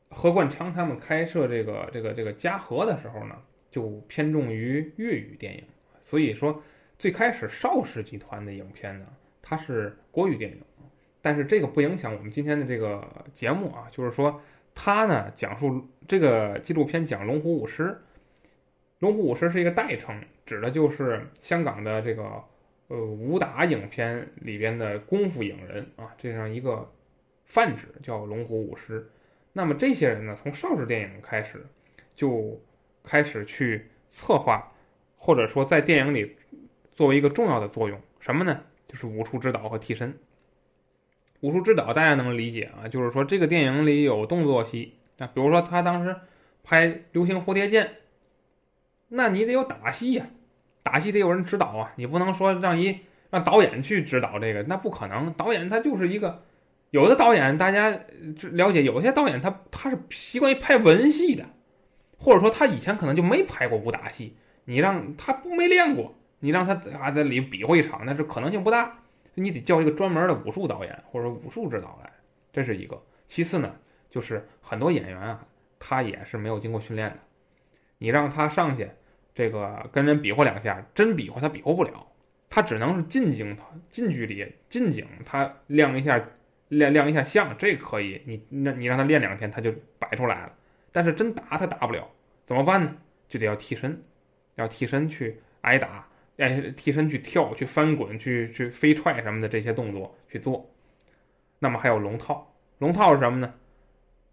何冠昌他们开设这个这个这个嘉禾的时候呢，就偏重于粤语电影，所以说。最开始邵氏集团的影片呢，它是国语电影，但是这个不影响我们今天的这个节目啊。就是说，它呢讲述这个纪录片讲《龙虎舞狮》，《龙虎舞狮》是一个代称，指的就是香港的这个呃武打影片里边的功夫影人啊，这样一个泛指叫《龙虎舞狮》。那么这些人呢，从邵氏电影开始就开始去策划，或者说在电影里。作为一个重要的作用，什么呢？就是武术指导和替身。武术指导大家能理解啊，就是说这个电影里有动作戏啊，比如说他当时拍《流星蝴蝶剑》，那你得有打戏呀，打戏得有人指导啊，你不能说让一让导演去指导这个，那不可能。导演他就是一个，有的导演大家了解，有些导演他他是习惯于拍文戏的，或者说他以前可能就没拍过武打戏，你让他不没练过。你让他啊在里比划一场，那是可能性不大。你得叫一个专门的武术导演或者武术指导来，这是一个。其次呢，就是很多演员啊，他也是没有经过训练的。你让他上去，这个跟人比划两下，真比划他比划不了，他只能是近景、近距离、近景，他亮一下、亮亮一下相，这可以。你那你让他练两天，他就摆出来了。但是真打他打不了，怎么办呢？就得要替身，要替身去挨打。哎，替身去跳、去翻滚、去去飞踹什么的这些动作去做，那么还有龙套。龙套是什么呢？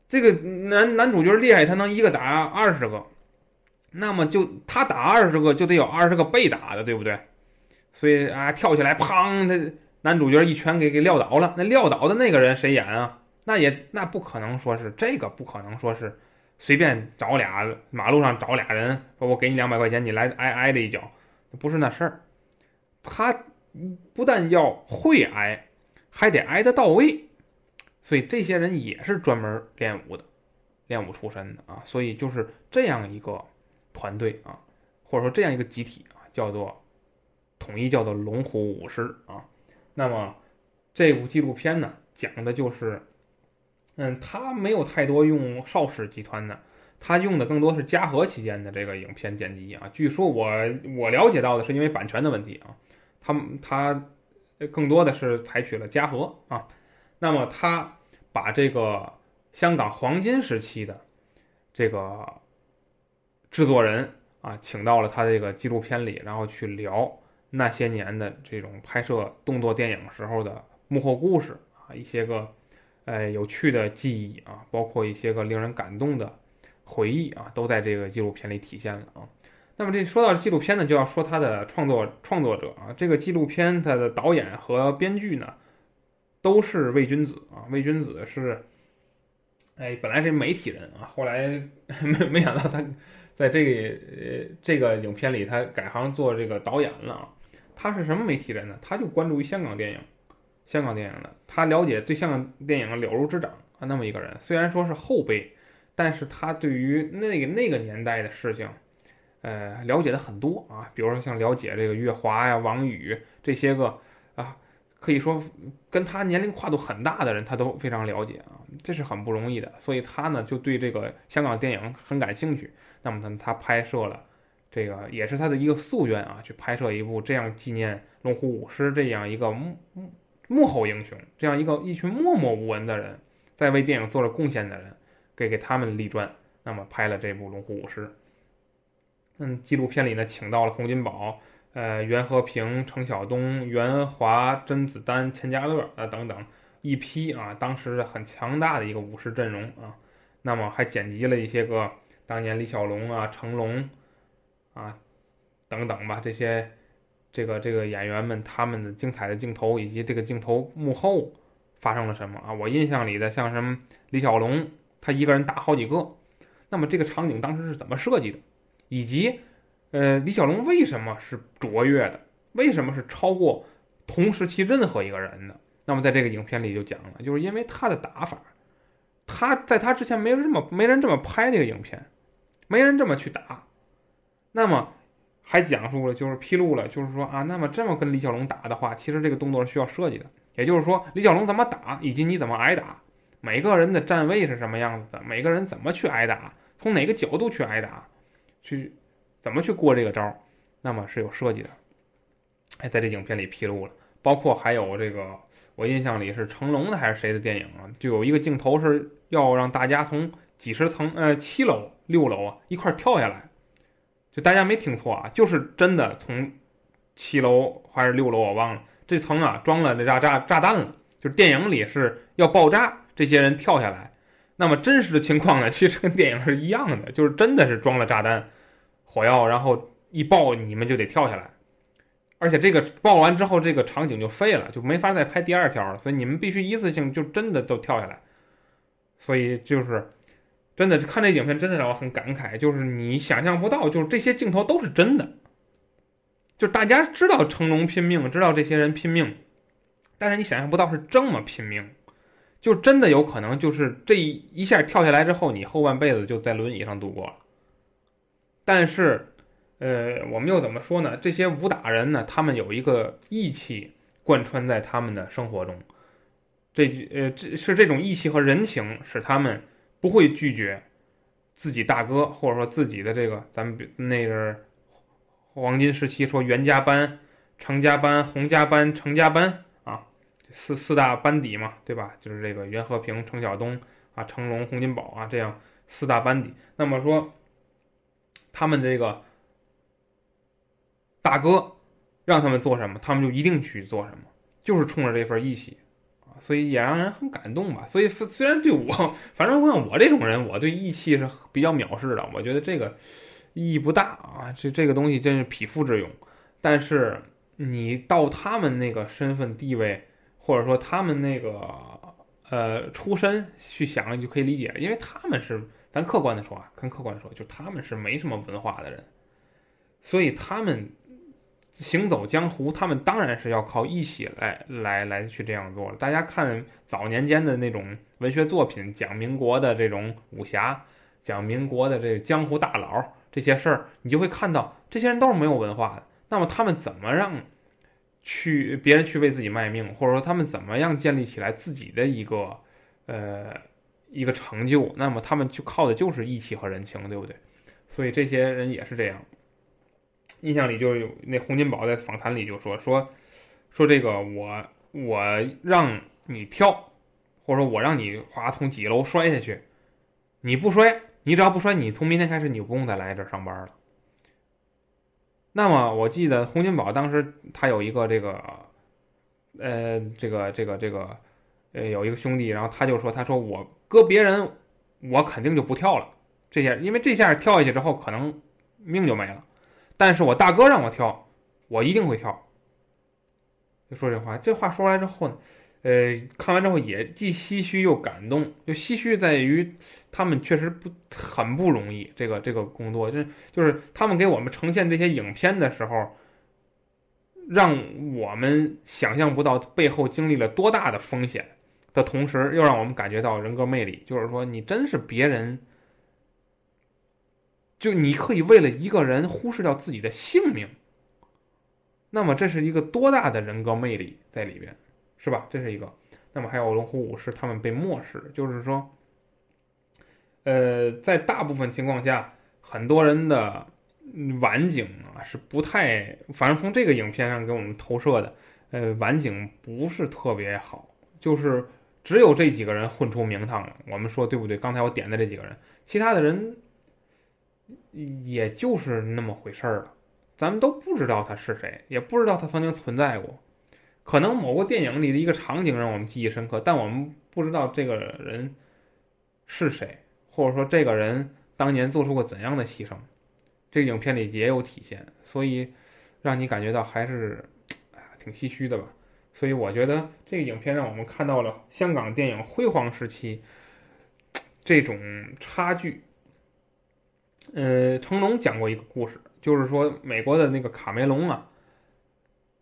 这个男男主角厉害，他能一个打二十个，那么就他打二十个就得有二十个被打的，对不对？所以啊，跳起来，砰！他男主角一拳给给撂倒了。那撂倒的那个人谁演啊？那也那不可能说是这个，不可能说是随便找俩马路上找俩人说，我给你两百块钱，你来挨挨这一脚。不是那事儿，他不但要会挨，还得挨得到位。所以这些人也是专门练武的，练武出身的啊。所以就是这样一个团队啊，或者说这样一个集体啊，叫做统一叫做龙虎武师啊。那么这部纪录片呢，讲的就是，嗯，他没有太多用邵氏集团的，他用的更多是嘉禾期间的这个影片剪辑啊。据说我我了解到的是因为版权的问题啊，他他更多的是采取了嘉禾啊。那么他把这个香港黄金时期的这个制作人啊，请到了他这个纪录片里，然后去聊那些年的这种拍摄动作电影时候的幕后故事啊，一些个呃有趣的记忆啊，包括一些个令人感动的回忆啊，都在这个纪录片里体现了啊。那么这说到纪录片呢，就要说他的创作创作者啊，这个纪录片它的导演和编剧呢。都是魏君子啊，魏君子是，哎，本来是媒体人啊，后来 [laughs] 没没想到他在这个呃这个影片里，他改行做这个导演了啊。他是什么媒体人呢？他就关注于香港电影，香港电影的，他了解对香港电影了如指掌啊。那么一个人，虽然说是后辈，但是他对于那个那个年代的事情，呃，了解的很多啊。比如说像了解这个月华呀、王宇这些个啊。可以说，跟他年龄跨度很大的人，他都非常了解啊，这是很不容易的。所以他呢，就对这个香港电影很感兴趣。那么呢，他拍摄了这个，也是他的一个夙愿啊，去拍摄一部这样纪念龙虎武师这样一个幕幕幕后英雄，这样一个一群默默无闻的人，在为电影做了贡献的人，给给他们立传。那么拍了这部龙虎武师。嗯，纪录片里呢，请到了洪金宝。呃，袁和平、程晓东、袁华、甄子丹、钱嘉乐啊等等一批啊，当时很强大的一个武士阵容啊。那么还剪辑了一些个当年李小龙啊、成龙啊等等吧，这些这个这个演员们他们的精彩的镜头，以及这个镜头幕后发生了什么啊？我印象里的像什么李小龙他一个人打好几个，那么这个场景当时是怎么设计的，以及。呃，李小龙为什么是卓越的？为什么是超过同时期任何一个人的？那么在这个影片里就讲了，就是因为他的打法，他在他之前没人这么没人这么拍这个影片，没人这么去打。那么还讲述了，就是披露了，就是说啊，那么这么跟李小龙打的话，其实这个动作是需要设计的。也就是说，李小龙怎么打，以及你怎么挨打，每个人的站位是什么样子的，每个人怎么去挨打，从哪个角度去挨打，去。怎么去过这个招？那么是有设计的，哎，在这影片里披露了，包括还有这个，我印象里是成龙的还是谁的电影啊？就有一个镜头是要让大家从几十层，呃，七楼、六楼啊一块跳下来，就大家没听错啊，就是真的从七楼还是六楼我忘了，这层啊装了那炸炸炸弹了，就是电影里是要爆炸，这些人跳下来，那么真实的情况呢，[laughs] 其实跟电影是一样的，就是真的是装了炸弹。火药，然后一爆，你们就得跳下来，而且这个爆完之后，这个场景就废了，就没法再拍第二条了。所以你们必须一次性就真的都跳下来。所以就是真的看这影片，真的让我很感慨，就是你想象不到，就是这些镜头都是真的，就是大家知道成龙拼命，知道这些人拼命，但是你想象不到是这么拼命，就真的有可能就是这一下跳下来之后，你后半辈子就在轮椅上度过了。但是，呃，我们又怎么说呢？这些武打人呢，他们有一个义气贯穿在他们的生活中，这呃，这是这种义气和人情使他们不会拒绝自己大哥，或者说自己的这个咱们那个黄金时期说袁家班、程家班、洪家班、程家班啊，四四大班底嘛，对吧？就是这个袁和平、程晓东啊、成龙、洪金宝啊，这样四大班底。那么说。他们这个大哥让他们做什么，他们就一定去做什么，就是冲着这份义气，所以也让人很感动吧。所以虽然对我，反正像我这种人，我对义气是比较藐视的。我觉得这个意义不大啊，这这个东西真是匹夫之勇。但是你到他们那个身份地位，或者说他们那个呃出身去想，你就可以理解，因为他们是。咱客观的说啊，跟客观说，就他们是没什么文化的人，所以他们行走江湖，他们当然是要靠义气来来来去这样做。大家看早年间的那种文学作品，讲民国的这种武侠，讲民国的这江湖大佬这些事儿，你就会看到这些人都是没有文化的。那么他们怎么让去别人去为自己卖命，或者说他们怎么样建立起来自己的一个呃一个成就？那么他们就靠的就是义气和人情，对不对？所以这些人也是这样。印象里就有那洪金宝在访谈里就说说说这个我我让你跳，或者说我让你哗从几楼摔下去，你不摔，你只要不摔，你从明天开始你就不用再来这上班了。那么我记得洪金宝当时他有一个这个呃这个这个这个呃有一个兄弟，然后他就说他说我搁别人我肯定就不跳了，这下因为这下跳下去之后可能命就没了。但是我大哥让我跳，我一定会跳。就说这话，这话说出来之后呢，呃，看完之后也既唏嘘又感动。就唏嘘在于他们确实不很不容易，这个这个工作，就是就是他们给我们呈现这些影片的时候，让我们想象不到背后经历了多大的风险的同时，又让我们感觉到人格魅力。就是说，你真是别人。就你可以为了一个人忽视掉自己的性命，那么这是一个多大的人格魅力在里边，是吧？这是一个。那么还有龙虎武士，他们被漠视，就是说，呃，在大部分情况下，很多人的晚景啊是不太，反正从这个影片上给我们投射的，呃，晚景不是特别好，就是只有这几个人混出名堂了。我们说对不对？刚才我点的这几个人，其他的人。也就是那么回事儿了，咱们都不知道他是谁，也不知道他曾经存在过。可能某个电影里的一个场景让我们记忆深刻，但我们不知道这个人是谁，或者说这个人当年做出过怎样的牺牲。这个影片里也有体现，所以让你感觉到还是挺唏嘘的吧。所以我觉得这个影片让我们看到了香港电影辉煌时期这种差距。呃，成龙讲过一个故事，就是说美国的那个卡梅隆啊，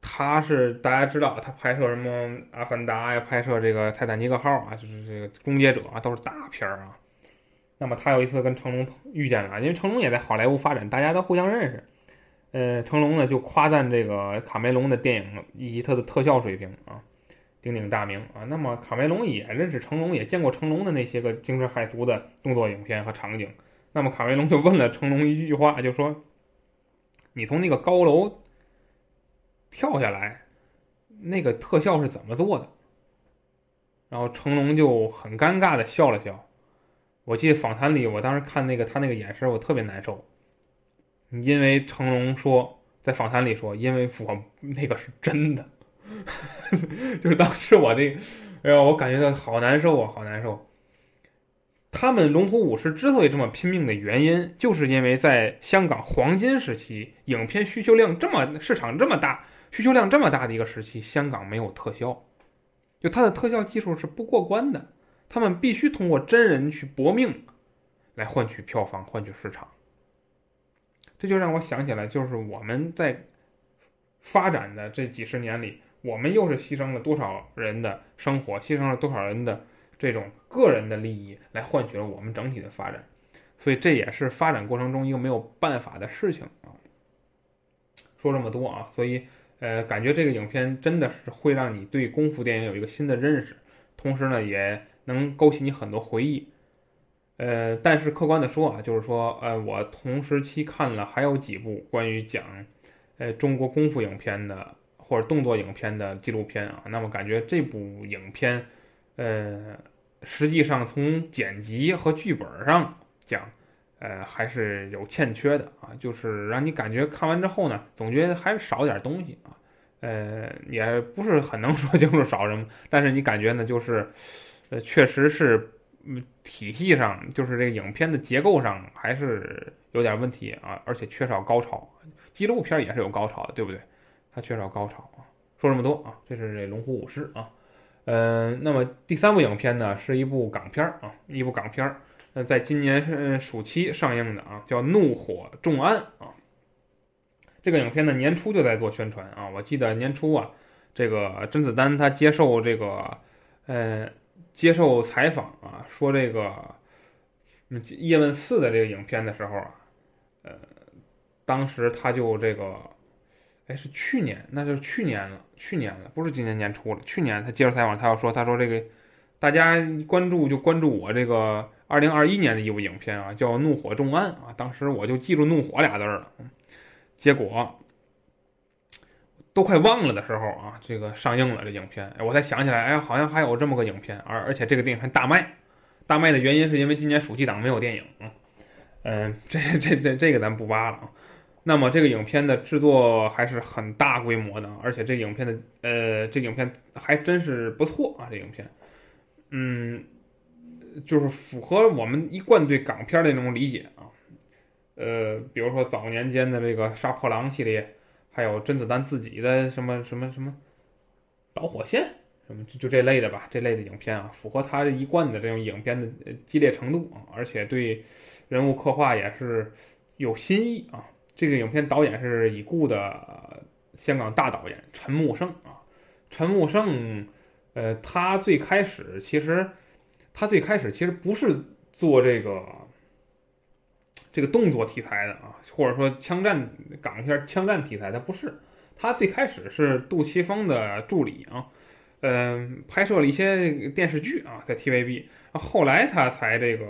他是大家知道，他拍摄什么《阿凡达》呀，拍摄这个《泰坦尼克号》啊，就是这个《终结者》啊，都是大片儿啊。那么他有一次跟成龙遇见了，因为成龙也在好莱坞发展，大家都互相认识。呃，成龙呢就夸赞这个卡梅隆的电影以及他的特效水平啊，鼎鼎大名啊。那么卡梅隆也认识成龙，也见过成龙的那些个惊世骇俗的动作影片和场景。那么卡梅隆就问了成龙一句话，就说：“你从那个高楼跳下来，那个特效是怎么做的？”然后成龙就很尴尬的笑了笑。我记得访谈里，我当时看那个他那个眼神，我特别难受，因为成龙说在访谈里说：“因为我那个是真的。[laughs] ”就是当时我这，哎呀，我感觉到好难受啊，好难受。他们龙虎武士之所以这么拼命的原因，就是因为在香港黄金时期，影片需求量这么市场这么大，需求量这么大的一个时期，香港没有特效，就它的特效技术是不过关的，他们必须通过真人去搏命，来换取票房，换取市场。这就让我想起来，就是我们在发展的这几十年里，我们又是牺牲了多少人的生活，牺牲了多少人的。这种个人的利益来换取了我们整体的发展，所以这也是发展过程中一个没有办法的事情啊。说这么多啊，所以呃，感觉这个影片真的是会让你对功夫电影有一个新的认识，同时呢，也能勾起你很多回忆。呃，但是客观的说啊，就是说呃，我同时期看了还有几部关于讲呃中国功夫影片的或者动作影片的纪录片啊，那么感觉这部影片呃。实际上，从剪辑和剧本上讲，呃，还是有欠缺的啊。就是让你感觉看完之后呢，总觉得还少点东西啊。呃，也不是很能说清楚少什么，但是你感觉呢，就是，呃，确实是，嗯，体系上就是这个影片的结构上还是有点问题啊，而且缺少高潮。纪录片也是有高潮的，对不对？它缺少高潮啊。说这么多啊，这是这《龙虎武士》啊。嗯，那么第三部影片呢，是一部港片啊，一部港片儿，呃，在今年暑期上映的啊，叫《怒火重案》啊。这个影片呢年初就在做宣传啊，我记得年初啊，这个甄子丹他接受这个呃接受采访啊，说这个《叶问四》的这个影片的时候啊，呃，当时他就这个。哎，是去年，那就是去年了，去年了，不是今年年初了。去年他接受采访，他要说，他说这个大家关注就关注我这个二零二一年的一部影片啊，叫《怒火重案》啊。当时我就记住“怒火”俩字了。结果都快忘了的时候啊，这个上映了这影片，我才想起来，哎，好像还有这么个影片，而而且这个电影还大卖。大卖的原因是因为今年暑期档没有电影。嗯，这这这这个咱不扒了啊。那么这个影片的制作还是很大规模的，而且这影片的呃，这影片还真是不错啊！这影片，嗯，就是符合我们一贯对港片的那种理解啊。呃，比如说早年间的这个《杀破狼》系列，还有甄子丹自己的什么什么什么《导火线》什么就就这类的吧，这类的影片啊，符合他一贯的这种影片的激烈程度啊，而且对人物刻画也是有新意啊。这个影片导演是已故的香港大导演陈木胜啊，陈木胜，呃，他最开始其实，他最开始其实不是做这个这个动作题材的啊，或者说枪战港片枪战题材，他不是，他最开始是杜琪峰的助理啊，嗯，拍摄了一些电视剧啊，在 TVB，后来他才这个，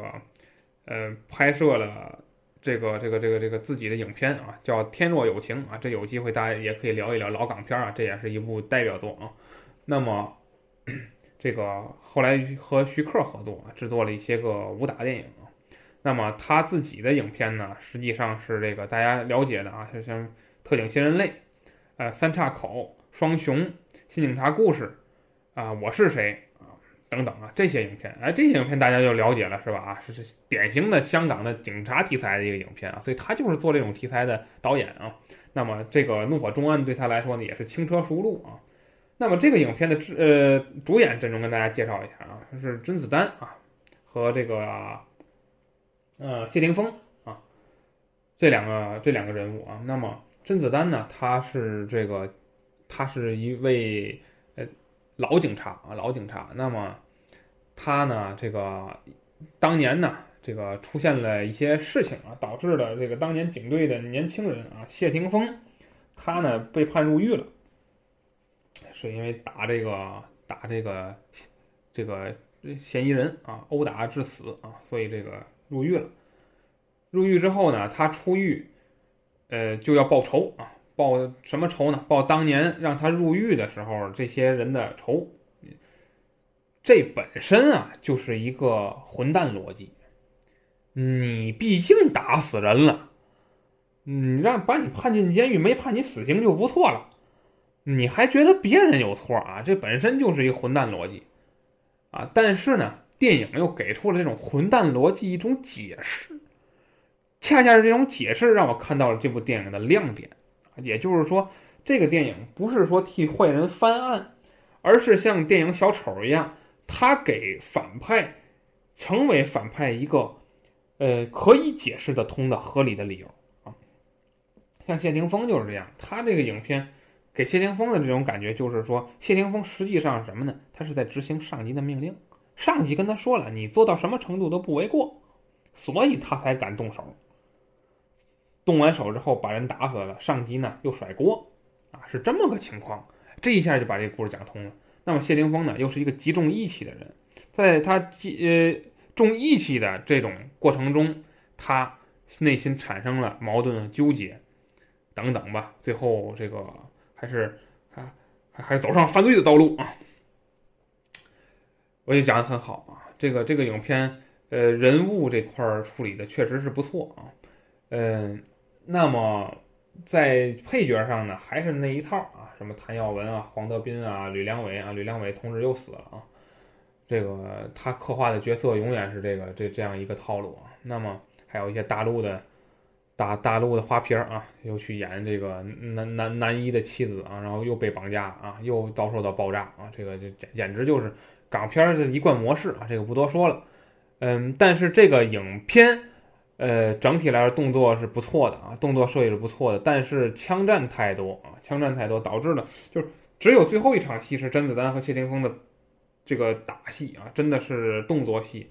呃，拍摄了。这个这个这个这个自己的影片啊，叫《天若有情》啊，这有机会大家也可以聊一聊老港片啊，这也是一部代表作啊。那么，这个后来和徐克合作，制作了一些个武打电影。那么他自己的影片呢，实际上是这个大家了解的啊，就像《特警新人类》、呃《三岔口》、《双雄》、《新警察故事》啊，《我是谁》。等等啊，这些影片，哎，这些影片大家就了解了是吧？啊，是是典型的香港的警察题材的一个影片啊，所以他就是做这种题材的导演啊。那么这个《怒火重案》对他来说呢，也是轻车熟路啊。那么这个影片的呃主演阵容跟大家介绍一下啊，是甄子丹啊和这个呃谢霆锋啊这两个这两个人物啊。那么甄子丹呢，他是这个他是一位。老警察啊，老警察。那么，他呢？这个当年呢，这个出现了一些事情啊，导致了这个当年警队的年轻人啊，谢霆锋，他呢被判入狱了，是因为打这个打这个这个嫌疑人啊，殴打致死啊，所以这个入狱了。入狱之后呢，他出狱，呃，就要报仇啊。报什么仇呢？报当年让他入狱的时候这些人的仇。这本身啊就是一个混蛋逻辑。你毕竟打死人了，你让把你判进监狱，没判你死刑就不错了。你还觉得别人有错啊？这本身就是一个混蛋逻辑啊！但是呢，电影又给出了这种混蛋逻辑一种解释，恰恰是这种解释让我看到了这部电影的亮点。也就是说，这个电影不是说替坏人翻案，而是像电影小丑一样，他给反派成为反派一个呃可以解释得通的合理的理由啊。像谢霆锋就是这样，他这个影片给谢霆锋的这种感觉就是说，谢霆锋实际上什么呢？他是在执行上级的命令，上级跟他说了，你做到什么程度都不为过，所以他才敢动手。动完手之后把人打死了，上级呢又甩锅，啊，是这么个情况，这一下就把这个故事讲通了。那么谢霆锋呢，又是一个极重义气的人，在他呃重义气的这种过程中，他内心产生了矛盾、纠结等等吧，最后这个还是还还是走上犯罪的道路啊。我也讲的很好啊，这个这个影片呃人物这块处理的确实是不错啊。嗯，那么在配角上呢，还是那一套啊，什么谭耀文啊、黄德斌啊、吕良伟啊，吕良伟同志又死了啊。这个他刻画的角色永远是这个这这样一个套路啊。那么还有一些大陆的大大陆的花瓶啊，又去演这个男男男一的妻子啊，然后又被绑架啊，又遭受到爆炸啊，这个就简简直就是港片的一贯模式啊，这个不多说了。嗯，但是这个影片。呃，整体来说动作是不错的啊，动作设计是不错的，但是枪战太多啊，枪战太多导致了就是只有最后一场戏是甄子丹和谢霆锋的这个打戏啊，真的是动作戏，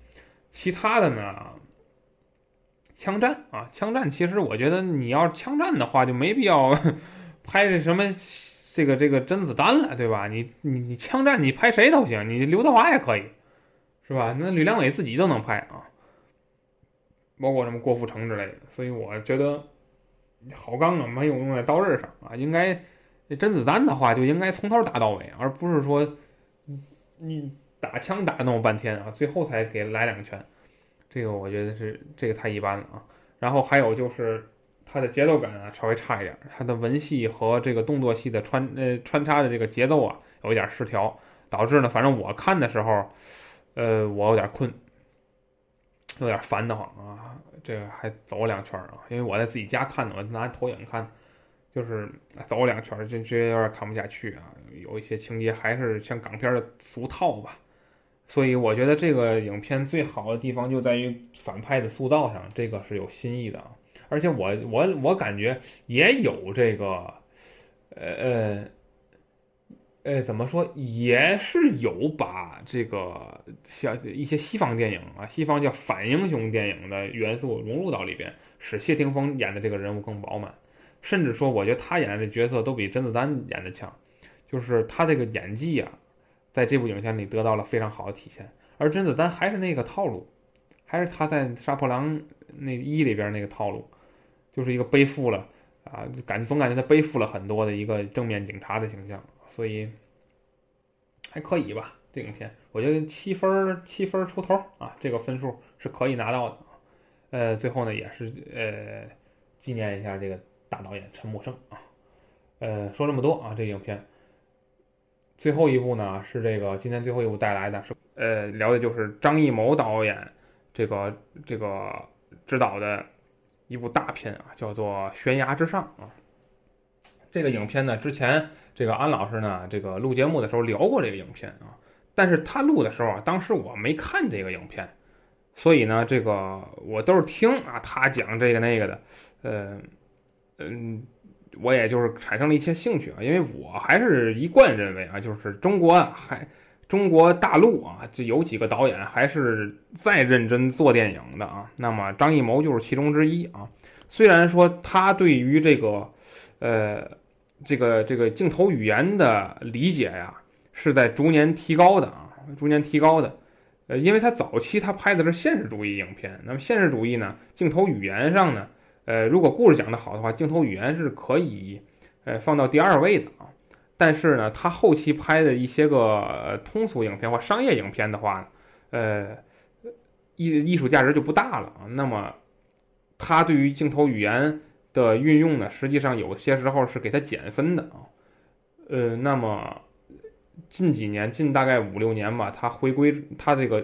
其他的呢，枪战啊，枪战其实我觉得你要枪战的话就没必要 [laughs] 拍这什么这个这个甄子丹了，对吧？你你你枪战你拍谁都行，你刘德华也可以，是吧？那吕良伟自己都能拍啊。包括什么郭富城之类的，所以我觉得好钢啊没有用在刀刃上啊，应该甄子丹的话就应该从头打到尾，而不是说你打枪打那么半天啊，最后才给来两拳，这个我觉得是这个太一般了啊。然后还有就是它的节奏感啊稍微差一点，它的文戏和这个动作戏的穿呃穿插的这个节奏啊有一点失调，导致呢反正我看的时候，呃我有点困。有点烦得慌啊！这个还走两圈啊，因为我在自己家看的，我拿投影看，就是走两圈就觉得有点看不下去啊。有一些情节还是像港片的俗套吧，所以我觉得这个影片最好的地方就在于反派的塑造上，这个是有新意的。而且我我我感觉也有这个，呃呃。呃，怎么说也是有把这个像一些西方电影啊，西方叫反英雄电影的元素融入到里边，使谢霆锋演的这个人物更饱满。甚至说，我觉得他演的角色都比甄子丹演的强，就是他这个演技啊，在这部影片里得到了非常好的体现。而甄子丹还是那个套路，还是他在《杀破狼》那一里边那个套路，就是一个背负了啊，感觉总感觉他背负了很多的一个正面警察的形象。所以还可以吧，这影片我觉得七分七分出头啊，这个分数是可以拿到的。呃，最后呢也是呃纪念一下这个大导演陈木胜啊。呃，说这么多啊，这影片最后一部呢是这个今天最后一部带来的是呃聊的就是张艺谋导演这个这个执导的一部大片啊，叫做《悬崖之上》啊。这个影片呢，之前这个安老师呢，这个录节目的时候聊过这个影片啊，但是他录的时候啊，当时我没看这个影片，所以呢，这个我都是听啊他讲这个那个的，呃，嗯，我也就是产生了一些兴趣啊，因为我还是一贯认为啊，就是中国啊，还中国大陆啊，就有几个导演还是在认真做电影的啊，那么张艺谋就是其中之一啊，虽然说他对于这个，呃。这个这个镜头语言的理解呀，是在逐年提高的啊，逐年提高的。呃，因为他早期他拍的是现实主义影片，那么现实主义呢，镜头语言上呢，呃，如果故事讲得好的话，镜头语言是可以呃放到第二位的啊。但是呢，他后期拍的一些个通俗影片或商业影片的话，呃，艺艺术价值就不大了啊。那么，他对于镜头语言。的运用呢，实际上有些时候是给他减分的啊，呃，那么近几年，近大概五六年吧，他回归他这个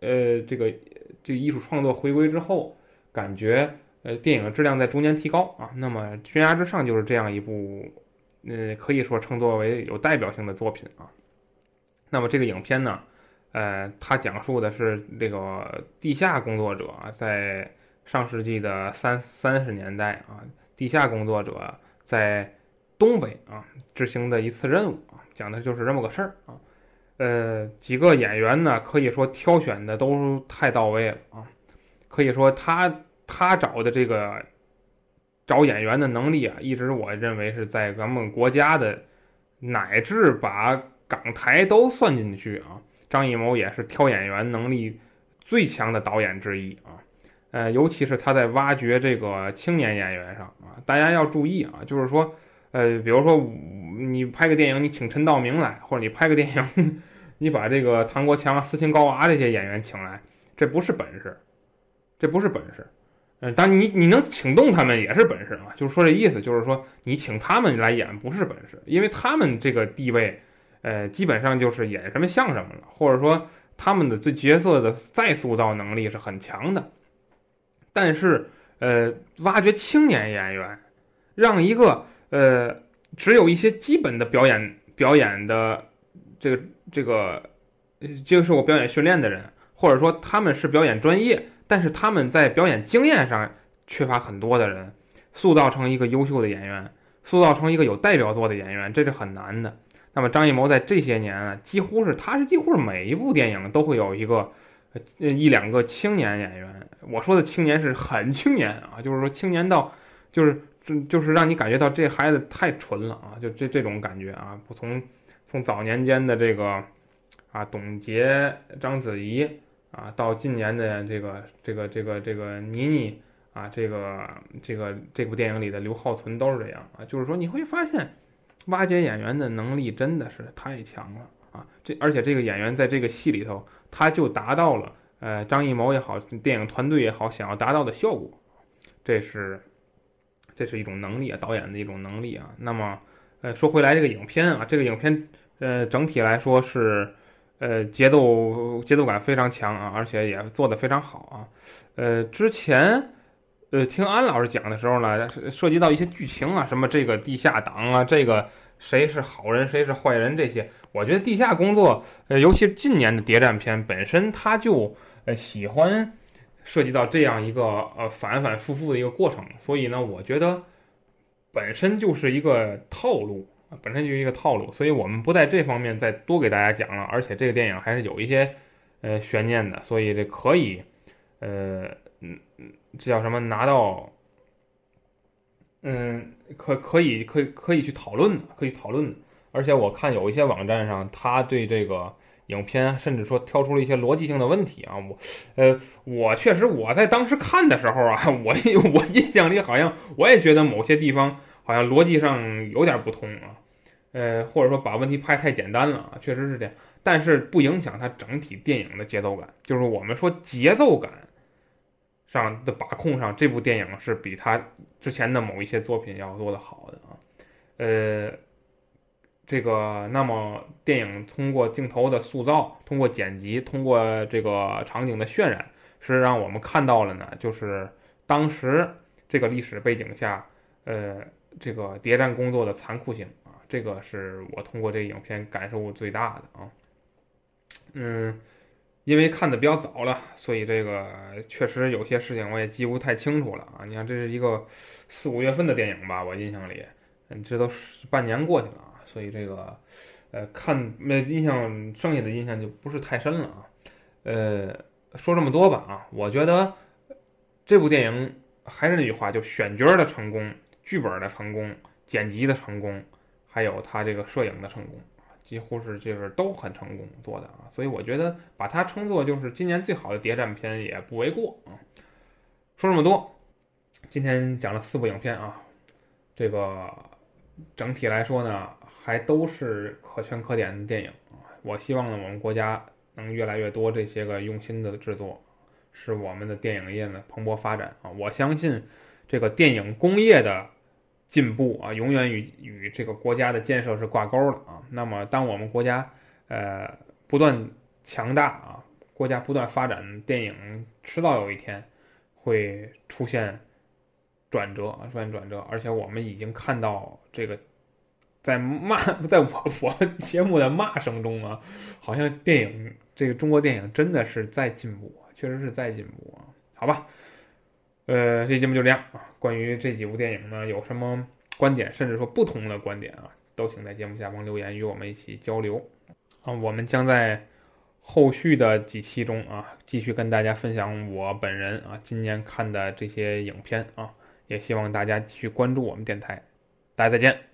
呃这个这艺术创作回归之后，感觉呃电影质量在逐年提高啊。那么《悬崖之上》就是这样一部，呃，可以说称作为有代表性的作品啊。那么这个影片呢，呃，它讲述的是这个地下工作者啊在。上世纪的三三十年代啊，地下工作者在东北啊执行的一次任务啊，讲的就是这么个事儿啊。呃，几个演员呢，可以说挑选的都太到位了啊。可以说他他找的这个找演员的能力啊，一直我认为是在咱们国家的，乃至把港台都算进去啊。张艺谋也是挑演员能力最强的导演之一啊。呃，尤其是他在挖掘这个青年演员上啊，大家要注意啊，就是说，呃，比如说你拍个电影，你请陈道明来，或者你拍个电影，[laughs] 你把这个唐国强、斯琴高娃这些演员请来，这不是本事，这不是本事。嗯，当你你能请动他们也是本事啊，就是说这意思，就是说你请他们来演不是本事，因为他们这个地位，呃，基本上就是演什么像什么了，或者说他们的这角色的再塑造能力是很强的。但是，呃，挖掘青年演员，让一个呃只有一些基本的表演表演的这个这个接受过表演训练的人，或者说他们是表演专业但是他们在表演经验上缺乏很多的人，塑造成一个优秀的演员，塑造成一个有代表作的演员，这是很难的。那么张艺谋在这些年啊，几乎是他是几乎是每一部电影都会有一个一两个青年演员。我说的青年是很青年啊，就是说青年到就是就就是让你感觉到这孩子太纯了啊，就这这种感觉啊。不从从早年间的这个啊董洁、章子怡啊，到近年的这个这个这个这个倪妮啊，这个这个这部电影里的刘浩存都是这样啊，就是说你会发现。挖掘演员的能力真的是太强了啊！这而且这个演员在这个戏里头，他就达到了呃张艺谋也好，电影团队也好想要达到的效果，这是这是一种能力啊，导演的一种能力啊。那么呃说回来，这个影片啊，这个影片呃整体来说是呃节奏节奏感非常强啊，而且也做得非常好啊。呃之前。呃，听安老师讲的时候呢，涉及到一些剧情啊，什么这个地下党啊，这个谁是好人，谁是坏人这些，我觉得地下工作，呃，尤其近年的谍战片本身，它就呃喜欢涉及到这样一个呃反反复复的一个过程，所以呢，我觉得本身就是一个套路，本身就是一个套路，所以我们不在这方面再多给大家讲了，而且这个电影还是有一些呃悬念的，所以这可以，呃。嗯嗯，这叫什么？拿到，嗯，可可以可以可以去讨论，可以讨论。而且我看有一些网站上，他对这个影片甚至说挑出了一些逻辑性的问题啊。我，呃，我确实我在当时看的时候啊，[laughs] 我我印象里好像我也觉得某些地方好像逻辑上有点不通啊，呃，或者说把问题拍太简单了啊，确实是这样。但是不影响它整体电影的节奏感，就是我们说节奏感。上的把控上，这部电影是比他之前的某一些作品要做的好的啊，呃，这个那么电影通过镜头的塑造，通过剪辑，通过这个场景的渲染，是让我们看到了呢，就是当时这个历史背景下，呃，这个谍战工作的残酷性啊，这个是我通过这影片感受最大的啊，嗯。因为看的比较早了，所以这个确实有些事情我也记不太清楚了啊。你看，这是一个四五月份的电影吧，我印象里，嗯，这都半年过去了啊，所以这个，呃，看那印象剩下的印象就不是太深了啊。呃，说这么多吧啊，我觉得这部电影还是那句话，就选角的成功、剧本的成功、剪辑的成功，还有它这个摄影的成功。几乎是就是都很成功做的啊，所以我觉得把它称作就是今年最好的谍战片也不为过啊。说这么多，今天讲了四部影片啊，这个整体来说呢，还都是可圈可点的电影啊。我希望呢，我们国家能越来越多这些个用心的制作，使我们的电影业呢蓬勃发展啊。我相信这个电影工业的。进步啊，永远与与这个国家的建设是挂钩的啊。那么，当我们国家呃不断强大啊，国家不断发展，电影迟早有一天会出现转折啊，出现转折。而且，我们已经看到这个在骂，在我 [laughs] 我节目的骂声中啊，好像电影这个中国电影真的是在进步，确实是在进步啊。好吧。呃，这节目就这样啊。关于这几部电影呢，有什么观点，甚至说不同的观点啊，都请在节目下方留言，与我们一起交流啊。我们将在后续的几期中啊，继续跟大家分享我本人啊今年看的这些影片啊。也希望大家继续关注我们电台，大家再见。